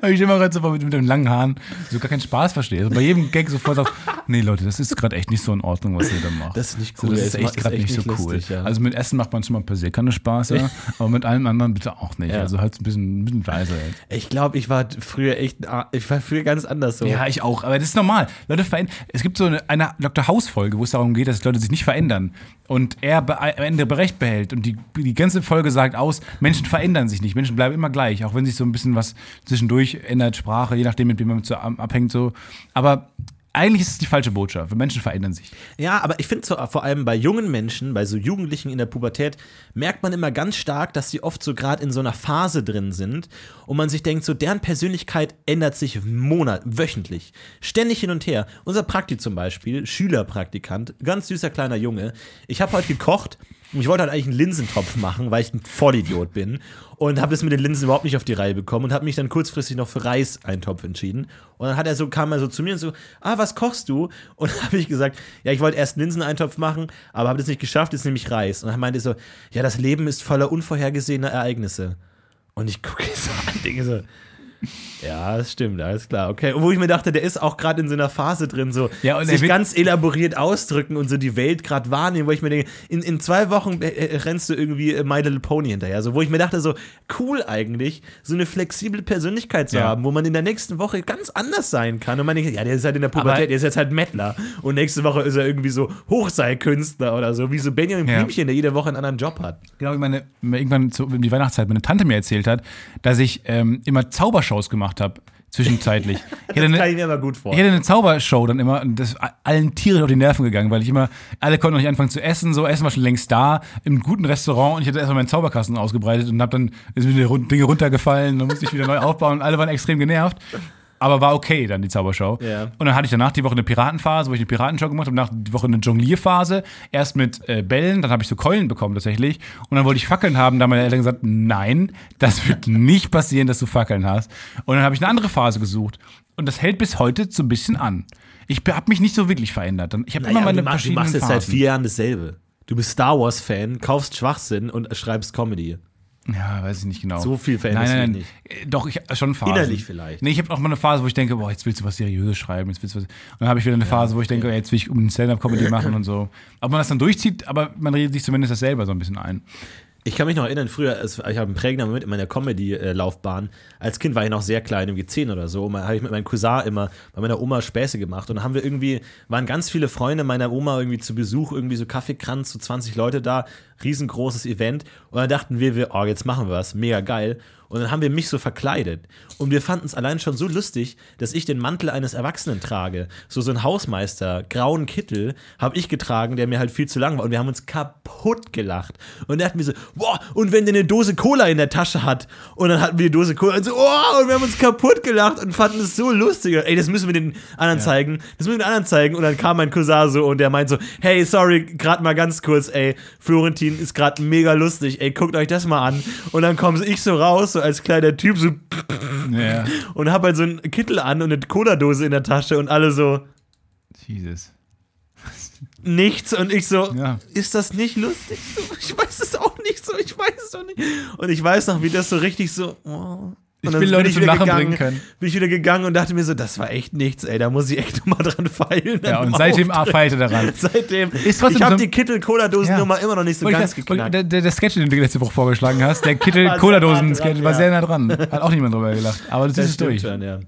ich mir gerade so mit, mit den langen Haaren so gar keinen Spaß verstehe. Also bei jedem Gag sofort sagt, nee Leute, das ist gerade echt nicht so in Ordnung, was ihr da macht. Das ist nicht So, cool, das ist echt gerade nicht so nicht cool. lustig, ja. Also mit Essen macht man schon mal per se keine Spaß, ja. aber mit allem anderen bitte auch nicht. Ja. Also halt ein bisschen, ein bisschen leiser. Ey. ich glaube, ich war früher echt, ich war früher ganz anders so. Ja, ich auch. Aber das ist normal. Leute verändern. Es gibt so eine, eine Dr. House-Folge, wo es darum geht, dass Leute sich nicht verändern. Und er am Ende Recht behält. Und die, die ganze Folge sagt aus, Menschen verändern sich nicht. Menschen bleiben immer gleich. Auch wenn sich so ein bisschen was zwischendurch ändert, Sprache, je nachdem, mit wem man abhängt. So. Aber eigentlich ist es die falsche Botschaft, Menschen verändern sich. Ja, aber ich finde vor allem bei jungen Menschen, bei so Jugendlichen in der Pubertät, merkt man immer ganz stark, dass sie oft so gerade in so einer Phase drin sind und man sich denkt, so deren Persönlichkeit ändert sich Monat, wöchentlich, ständig hin und her. Unser Prakti zum Beispiel, Schülerpraktikant, ganz süßer kleiner Junge. Ich habe heute gekocht ich wollte halt eigentlich einen Linsentopf machen, weil ich ein Vollidiot bin. Und habe das mit den Linsen überhaupt nicht auf die Reihe bekommen und habe mich dann kurzfristig noch für Reiseintopf entschieden. Und dann hat er so, kam er so zu mir und so, ah, was kochst du? Und habe ich gesagt, ja, ich wollte erst einen Linseneintopf machen, aber habe das nicht geschafft, jetzt nehme ich Reis. Und dann meinte er so, ja, das Leben ist voller unvorhergesehener Ereignisse. Und ich gucke so an, denke so, ja, das stimmt, alles klar. Okay. Und wo ich mir dachte, der ist auch gerade in so einer Phase drin, so Ja, und sich ganz elaboriert ausdrücken und so die Welt gerade wahrnehmen, wo ich mir denke, in, in zwei Wochen äh, äh, rennst du irgendwie äh, My Little Pony hinterher. So, wo ich mir dachte, so cool eigentlich, so eine flexible Persönlichkeit zu Ja. haben, wo man in der nächsten Woche ganz anders sein kann. Und man denkt, ja, der ist halt in der Pubertät, Aber- der ist jetzt halt Mettler. Und nächste Woche ist er irgendwie so Hochseilkünstler oder so, wie so Benjamin Ja. Blümchen, der jede Woche einen anderen Job hat. Genau, wie meine, irgendwann zu, um die Weihnachtszeit meine Tante mir erzählt hat, dass ich ähm, immer Zaubershows gemacht habe, zwischenzeitlich. Ich Das eine- kann ich mir aber gut Ich vorstellen. hatte eine Zaubershow dann immer und das ist allen tierisch auf die Nerven gegangen, weil ich immer, alle konnten noch nicht anfangen zu essen, so Essen war schon längst da, im guten Restaurant und ich hatte erstmal meinen Zauberkasten ausgebreitet und hab dann ist mir die Dinge runtergefallen, dann musste ich wieder neu aufbauen und alle waren extrem genervt. Aber war okay dann die Zaubershow. Ja. Und dann hatte ich danach die Woche eine Piratenphase, wo ich eine Piratenshow gemacht habe, danach die Woche eine Jonglierphase. Erst mit äh, Bällen, dann habe ich so Keulen bekommen tatsächlich. Und dann wollte ich Fackeln haben, da haben meine Eltern gesagt, nein, das wird nicht passieren, dass du Fackeln hast. Und dann habe ich eine andere Phase gesucht. Und das hält bis heute so ein bisschen an. Ich habe mich nicht so wirklich verändert. Ich habe Naja, immer meine du, mach, du verschiedenen machst jetzt Phasen. seit vier Jahren dasselbe. Du bist Star Wars-Fan, kaufst Schwachsinn und schreibst Comedy. Ja, weiß ich nicht genau. So viel veränderst nein, nein, nein. Äh, Doch, ich schon Phasen. Innerlich vielleicht. Nee, ich habe auch mal eine Phase, wo ich denke, boah, jetzt willst du was Seriöses schreiben, jetzt willst du was. Und dann habe ich wieder eine Phase, wo ich denke, jetzt will ich um Stand-up-Comedy machen und so. Ob man das dann durchzieht, aber man redet sich zumindest das selber so ein bisschen ein. Ich kann mich noch erinnern, früher, ich habe einen prägenden Moment in meiner Comedy-Laufbahn. Als Kind war ich noch sehr klein, irgendwie 10 oder so. Da habe ich mit meinem Cousin immer bei meiner Oma Späße gemacht. Und dann haben wir irgendwie, waren ganz viele Freunde meiner Oma irgendwie zu Besuch, irgendwie so Kaffeekranz, so 20 Leute da, riesengroßes Event. Und dann dachten wir, wir, oh, jetzt machen wir was, mega geil. Und dann haben wir mich so verkleidet. Und wir fanden es allein schon so lustig, dass ich den Mantel eines Erwachsenen trage. So, so ein Hausmeister, grauen Kittel, habe ich getragen, der mir halt viel zu lang war. Und wir haben uns kaputt gelacht. Und er hat mir so, boah, und wenn der eine Dose Cola in der Tasche hat. Und dann hatten wir die Dose Cola und so, oh, und wir haben uns kaputt gelacht und fanden es so lustig. Ey, das müssen wir den anderen zeigen. Das müssen wir den anderen zeigen. Und dann kam mein Cousin so und der meint so, hey, sorry, gerade mal ganz kurz, ey, Florentin ist gerade mega lustig. Ey, guckt euch das mal an. Und dann komme ich so raus, so als kleiner Typ, so Ja. und hab halt so einen Kittel an und eine Cola-Dose in der Tasche und alle so, Jesus. nichts und ich so, Ja. ist das nicht lustig? Ich weiß es auch nicht so, ich weiß es auch nicht. Und ich weiß noch, wie das so richtig so. Oh. Ich Und dann will bin Leute zum Lachen gegangen, bringen können. Bin ich wieder gegangen und dachte mir so, das war echt nichts, ey, da muss ich echt nochmal dran feilen. Ja, und dem seitdem Auftritt. feilte daran. Seitdem. Ist trotzdem ich habe so- die Kittel-Cola-Dosen-Nummer Ja. immer noch nicht so Wollte ganz ich- geknackt. Der, der, der Sketch, den du letzte Woche vorgeschlagen hast, der War Kittel sehr Cola-Dosen nah Sketch, dran, war sehr nah dran. Hat auch niemand drüber gelacht. Aber das, Das ist durch. schon, ja.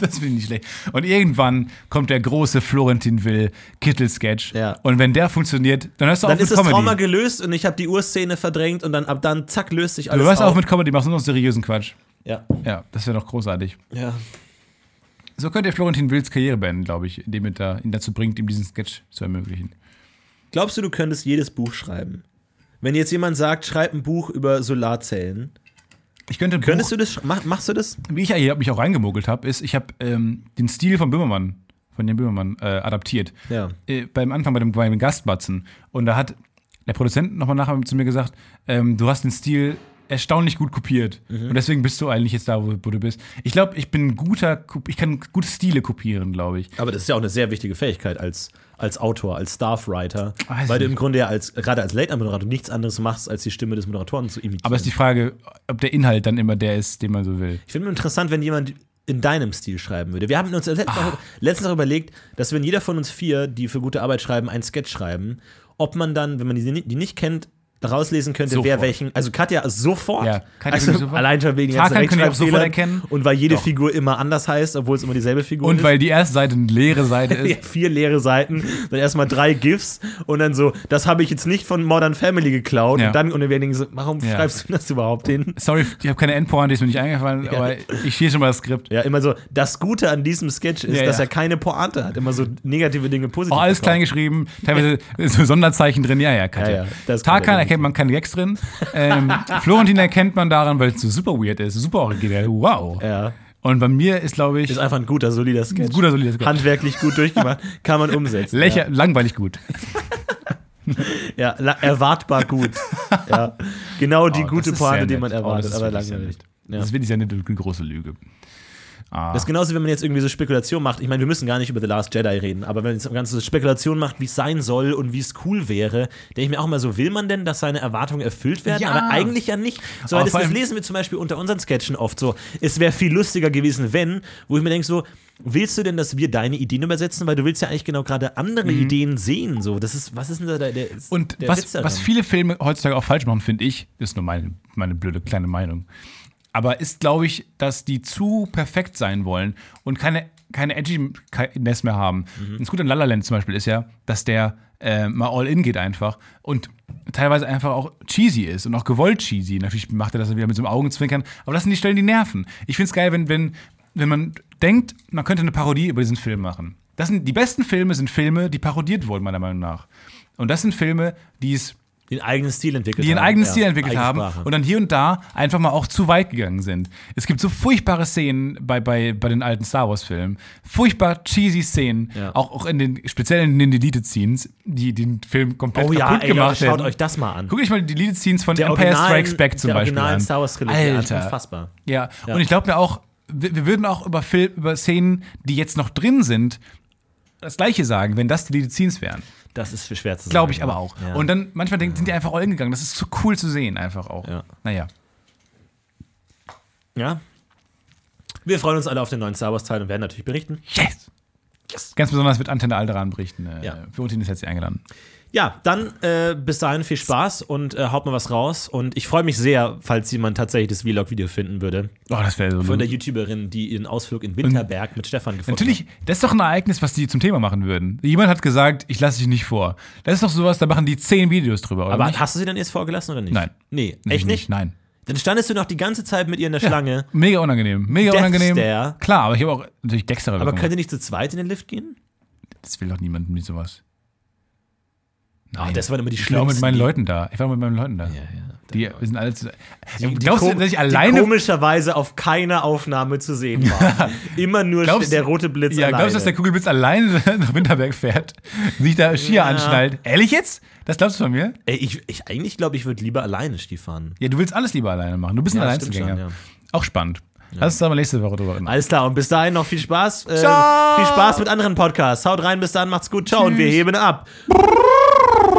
Das finde ich nicht schlecht. Und irgendwann kommt der große Florentin Will Kittel-Sketch. Ja. Und wenn der funktioniert, dann hörst du Dann auf mit ist das Comedy. Trauma gelöst und ich habe die Urszene verdrängt und dann ab dann, zack, löst sich alles du hörst auf. auf mit Comedy, machst nur noch seriösen Quatsch. Ja. Ja, das wäre doch großartig. ja. So könnte ihr Florentin Wills Karriere beenden, glaube ich, indem er da, ihn dazu bringt, ihm diesen Sketch zu ermöglichen. Glaubst du, du könntest jedes Buch schreiben? Wenn jetzt jemand sagt, schreib ein Buch über Solarzellen, Ich könnte ein könntest Buch, du das, mach, machst du das? wie ich ja hier mich auch reingemogelt habe, ist, ich habe ähm, den Stil von Böhmermann, von dem Böhmermann, äh, adaptiert. Ja. Äh, beim Anfang bei dem, bei dem Gastbatzen. Und da hat der Produzent nochmal nachher zu mir gesagt, ähm, du hast den Stil erstaunlich gut kopiert. Mhm. Und deswegen bist du eigentlich jetzt da, wo, du bist. Ich glaube, ich bin ein guter, ich kann gute Stile kopieren, glaube ich. Aber das ist ja auch eine sehr wichtige Fähigkeit als, als Autor, als Staffwriter, Weiß weil du im Grunde ja als, gerade als Late-Night-Moderator nichts anderes machst, als die Stimme des Moderatoren zu imitieren. Aber es ist die Frage, ob der Inhalt dann immer der ist, den man so will. ich finde interessant, wenn jemand in deinem Stil schreiben würde. Wir haben uns letztens, Ah. auch, letztens auch überlegt, dass wenn jeder von uns vier, die für gute Arbeit schreiben, einen Sketch schreiben, ob man dann, wenn man die, die nicht kennt, rauslesen könnte, Sofort. wer welchen. Also Katja sofort. Ja, Katja also sofort. allein schon wegen Tarkan könnte ich auch sofort erkennen. Und weil jede Doch. Figur immer anders heißt, obwohl es immer dieselbe Figur Und ist. weil die erste Seite eine leere Seite Ja, ist. vier leere Seiten, dann erstmal drei GIFs und dann so, das habe ich jetzt nicht von Modern Family geklaut. Ja. Und dann, und die so, warum Ja. schreibst du das überhaupt hin? Sorry, ich habe keine Endpointe, ist mir nicht eingefallen, aber ich stehe schon mal das Skript. Ja, immer so, das Gute an diesem Sketch ist, Ja, dass ja. er keine Pointe hat. Immer so negative Dinge positiv. Auch alles verkauft. klein geschrieben, teilweise so Sonderzeichen drin. Ja, ja, Katja. Ja, ja, das Tarkan kann er erkennt man keine Gags drin. Ähm, Florentin erkennt man daran, weil es so super weird ist, super originell. Wow. Ja. Und bei mir ist, glaube ich, Ist einfach ein guter, solider Sketch. Guter, solider Sketch. Handwerklich gut durchgemacht. Kann man umsetzen. lächer langweilig gut. Ja, erwartbar gut. Ja. Genau die Oh, gute Pointe, die man Oh, erwartet, ist aber langweilig. Ja. Das ist wirklich eine große Lüge. Ah. Das ist genauso, wenn man jetzt irgendwie so Spekulation macht. Ich meine, wir müssen gar nicht über The Last Jedi reden, aber wenn man jetzt ganze Spekulation macht, wie es sein soll und wie es cool wäre, denke ich mir auch mal so, will man denn, dass seine Erwartungen erfüllt werden? Ja. Aber eigentlich ja nicht. So, das, das lesen wir zum Beispiel unter unseren Sketchen oft so. Es wäre viel lustiger gewesen, wenn, wo ich mir denke so, willst du denn, dass wir deine Ideen übersetzen? Weil du willst ja eigentlich genau gerade andere Ideen sehen. So, das ist, was ist denn da der, der Mhm. Und der was, was viele Filme heutzutage auch falsch machen, finde ich, ist nur meine, meine blöde kleine Meinung. Aber ist, glaube ich, dass die zu perfekt sein wollen und keine, keine Edginess mehr haben. Mhm. Das Gute an La La Land zum Beispiel ist ja, dass der äh, mal all in geht einfach und teilweise einfach auch cheesy ist und auch gewollt cheesy. Natürlich macht er das dann wieder mit so einem Augenzwinkern, aber das sind die Stellen, die nerven. Ich finde es geil, wenn, wenn, wenn man denkt, man könnte eine Parodie über diesen Film machen. Das sind, die besten Filme sind Filme, die parodiert wurden, meiner Meinung nach. Und das sind Filme, die es den eigenen Stil entwickelt die ihren haben. eigenen Ja, Stil entwickelt haben und dann hier und da einfach mal auch zu weit gegangen sind. Es gibt so furchtbare Szenen bei, bei, bei den alten Star Wars-Filmen, furchtbar cheesy Szenen, Ja. auch, auch in den, speziell in den Deleted-Scenes, die den Film komplett Oh ja, kaputt ey, gemacht Leute, schaut euch das mal an. Guckt euch mal die Deleted-Scenes von Der Empire originalen- Strikes Back zum der Beispiel originalen an. Star Wars Alter. unfassbar. Ja, Ja. und ich glaube mir auch, wir, wir würden auch über, Film, über Szenen, die jetzt noch drin sind, das Gleiche sagen, wenn das Deleted Scenes wären. Das ist für schwer zu sagen. Glaube ich aber auch. Ja. Und dann manchmal denken, sind die einfach all gegangen. Das ist so cool zu sehen, einfach auch. Ja. Naja. Ja. Wir freuen uns alle auf den neuen Star Wars-Teil und werden natürlich berichten. Yes! Ganz besonders wird Antenne Alderan berichten. Äh, Ja. Für uns ist jetzt eingeladen. Ja, dann äh, bis dahin viel Spaß und äh, haut mal was raus. Und ich freue mich sehr, falls jemand tatsächlich das Vlog-Video finden würde. Oh, das wäre so. Von der YouTuberin, die ihren Ausflug in Winterberg mit Stefan gefunden Natürlich, das ist doch ein Ereignis, was die zum Thema machen würden. Jemand hat gesagt, ich lasse dich nicht vor. Das ist doch sowas, da machen die zehn Videos drüber, oder Aber nicht? hast du sie dann erst vorgelassen oder nicht? Nein. Nee, echt nicht? Nein. Dann standest du noch die ganze Zeit mit ihr in der Schlange. Mega unangenehm. Mega Death unangenehm. Stare. Klar, aber ich habe auch natürlich Dexter Aber bekommen. könnt ihr nicht zu zweit in den Lift gehen? Das will doch niemand mit sowas. Nein. das waren immer die Ich war mit schlimmsten, meinen die- Leuten da. Ich war mit meinen Leuten da. ja. Die wir sind alle zu. Die Glaubst du, kom- dass ich Die alleine. komischerweise auf keiner Aufnahme zu sehen war. Immer nur Glaubst- der rote Blitz Ja, alleine. glaubst du, dass der Kugelblitz alleine nach Winterberg fährt? Sich da Skier Ja. anschnallt? Ehrlich jetzt? Das glaubst du von mir? Ey, ich, ich eigentlich glaube, ich würde lieber alleine Ski fahren. Ja, du willst alles lieber alleine machen. Du bist ein Ja, Alleinzugänger. schon, Auch spannend. Lass uns da mal nächste Woche drüber reden. Alles klar, und bis dahin noch viel Spaß. Äh, Ciao. Viel Spaß mit anderen Podcasts. Haut rein, bis dann, macht's gut. Ciao und wir heben ab.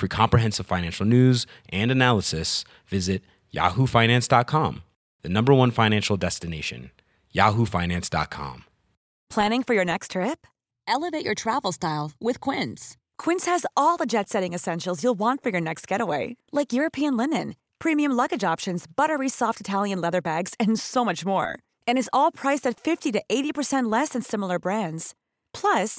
For comprehensive financial news and analysis, visit yahoofinance.com, the number one financial destination, yahoofinance.com. Planning for your next trip? Elevate your travel style with Quince. Quince has all the jet setting essentials you'll want for your next getaway, like European linen, premium luggage options, buttery soft Italian leather bags, and so much more. And is all priced at 50 to 80% less than similar brands. Plus,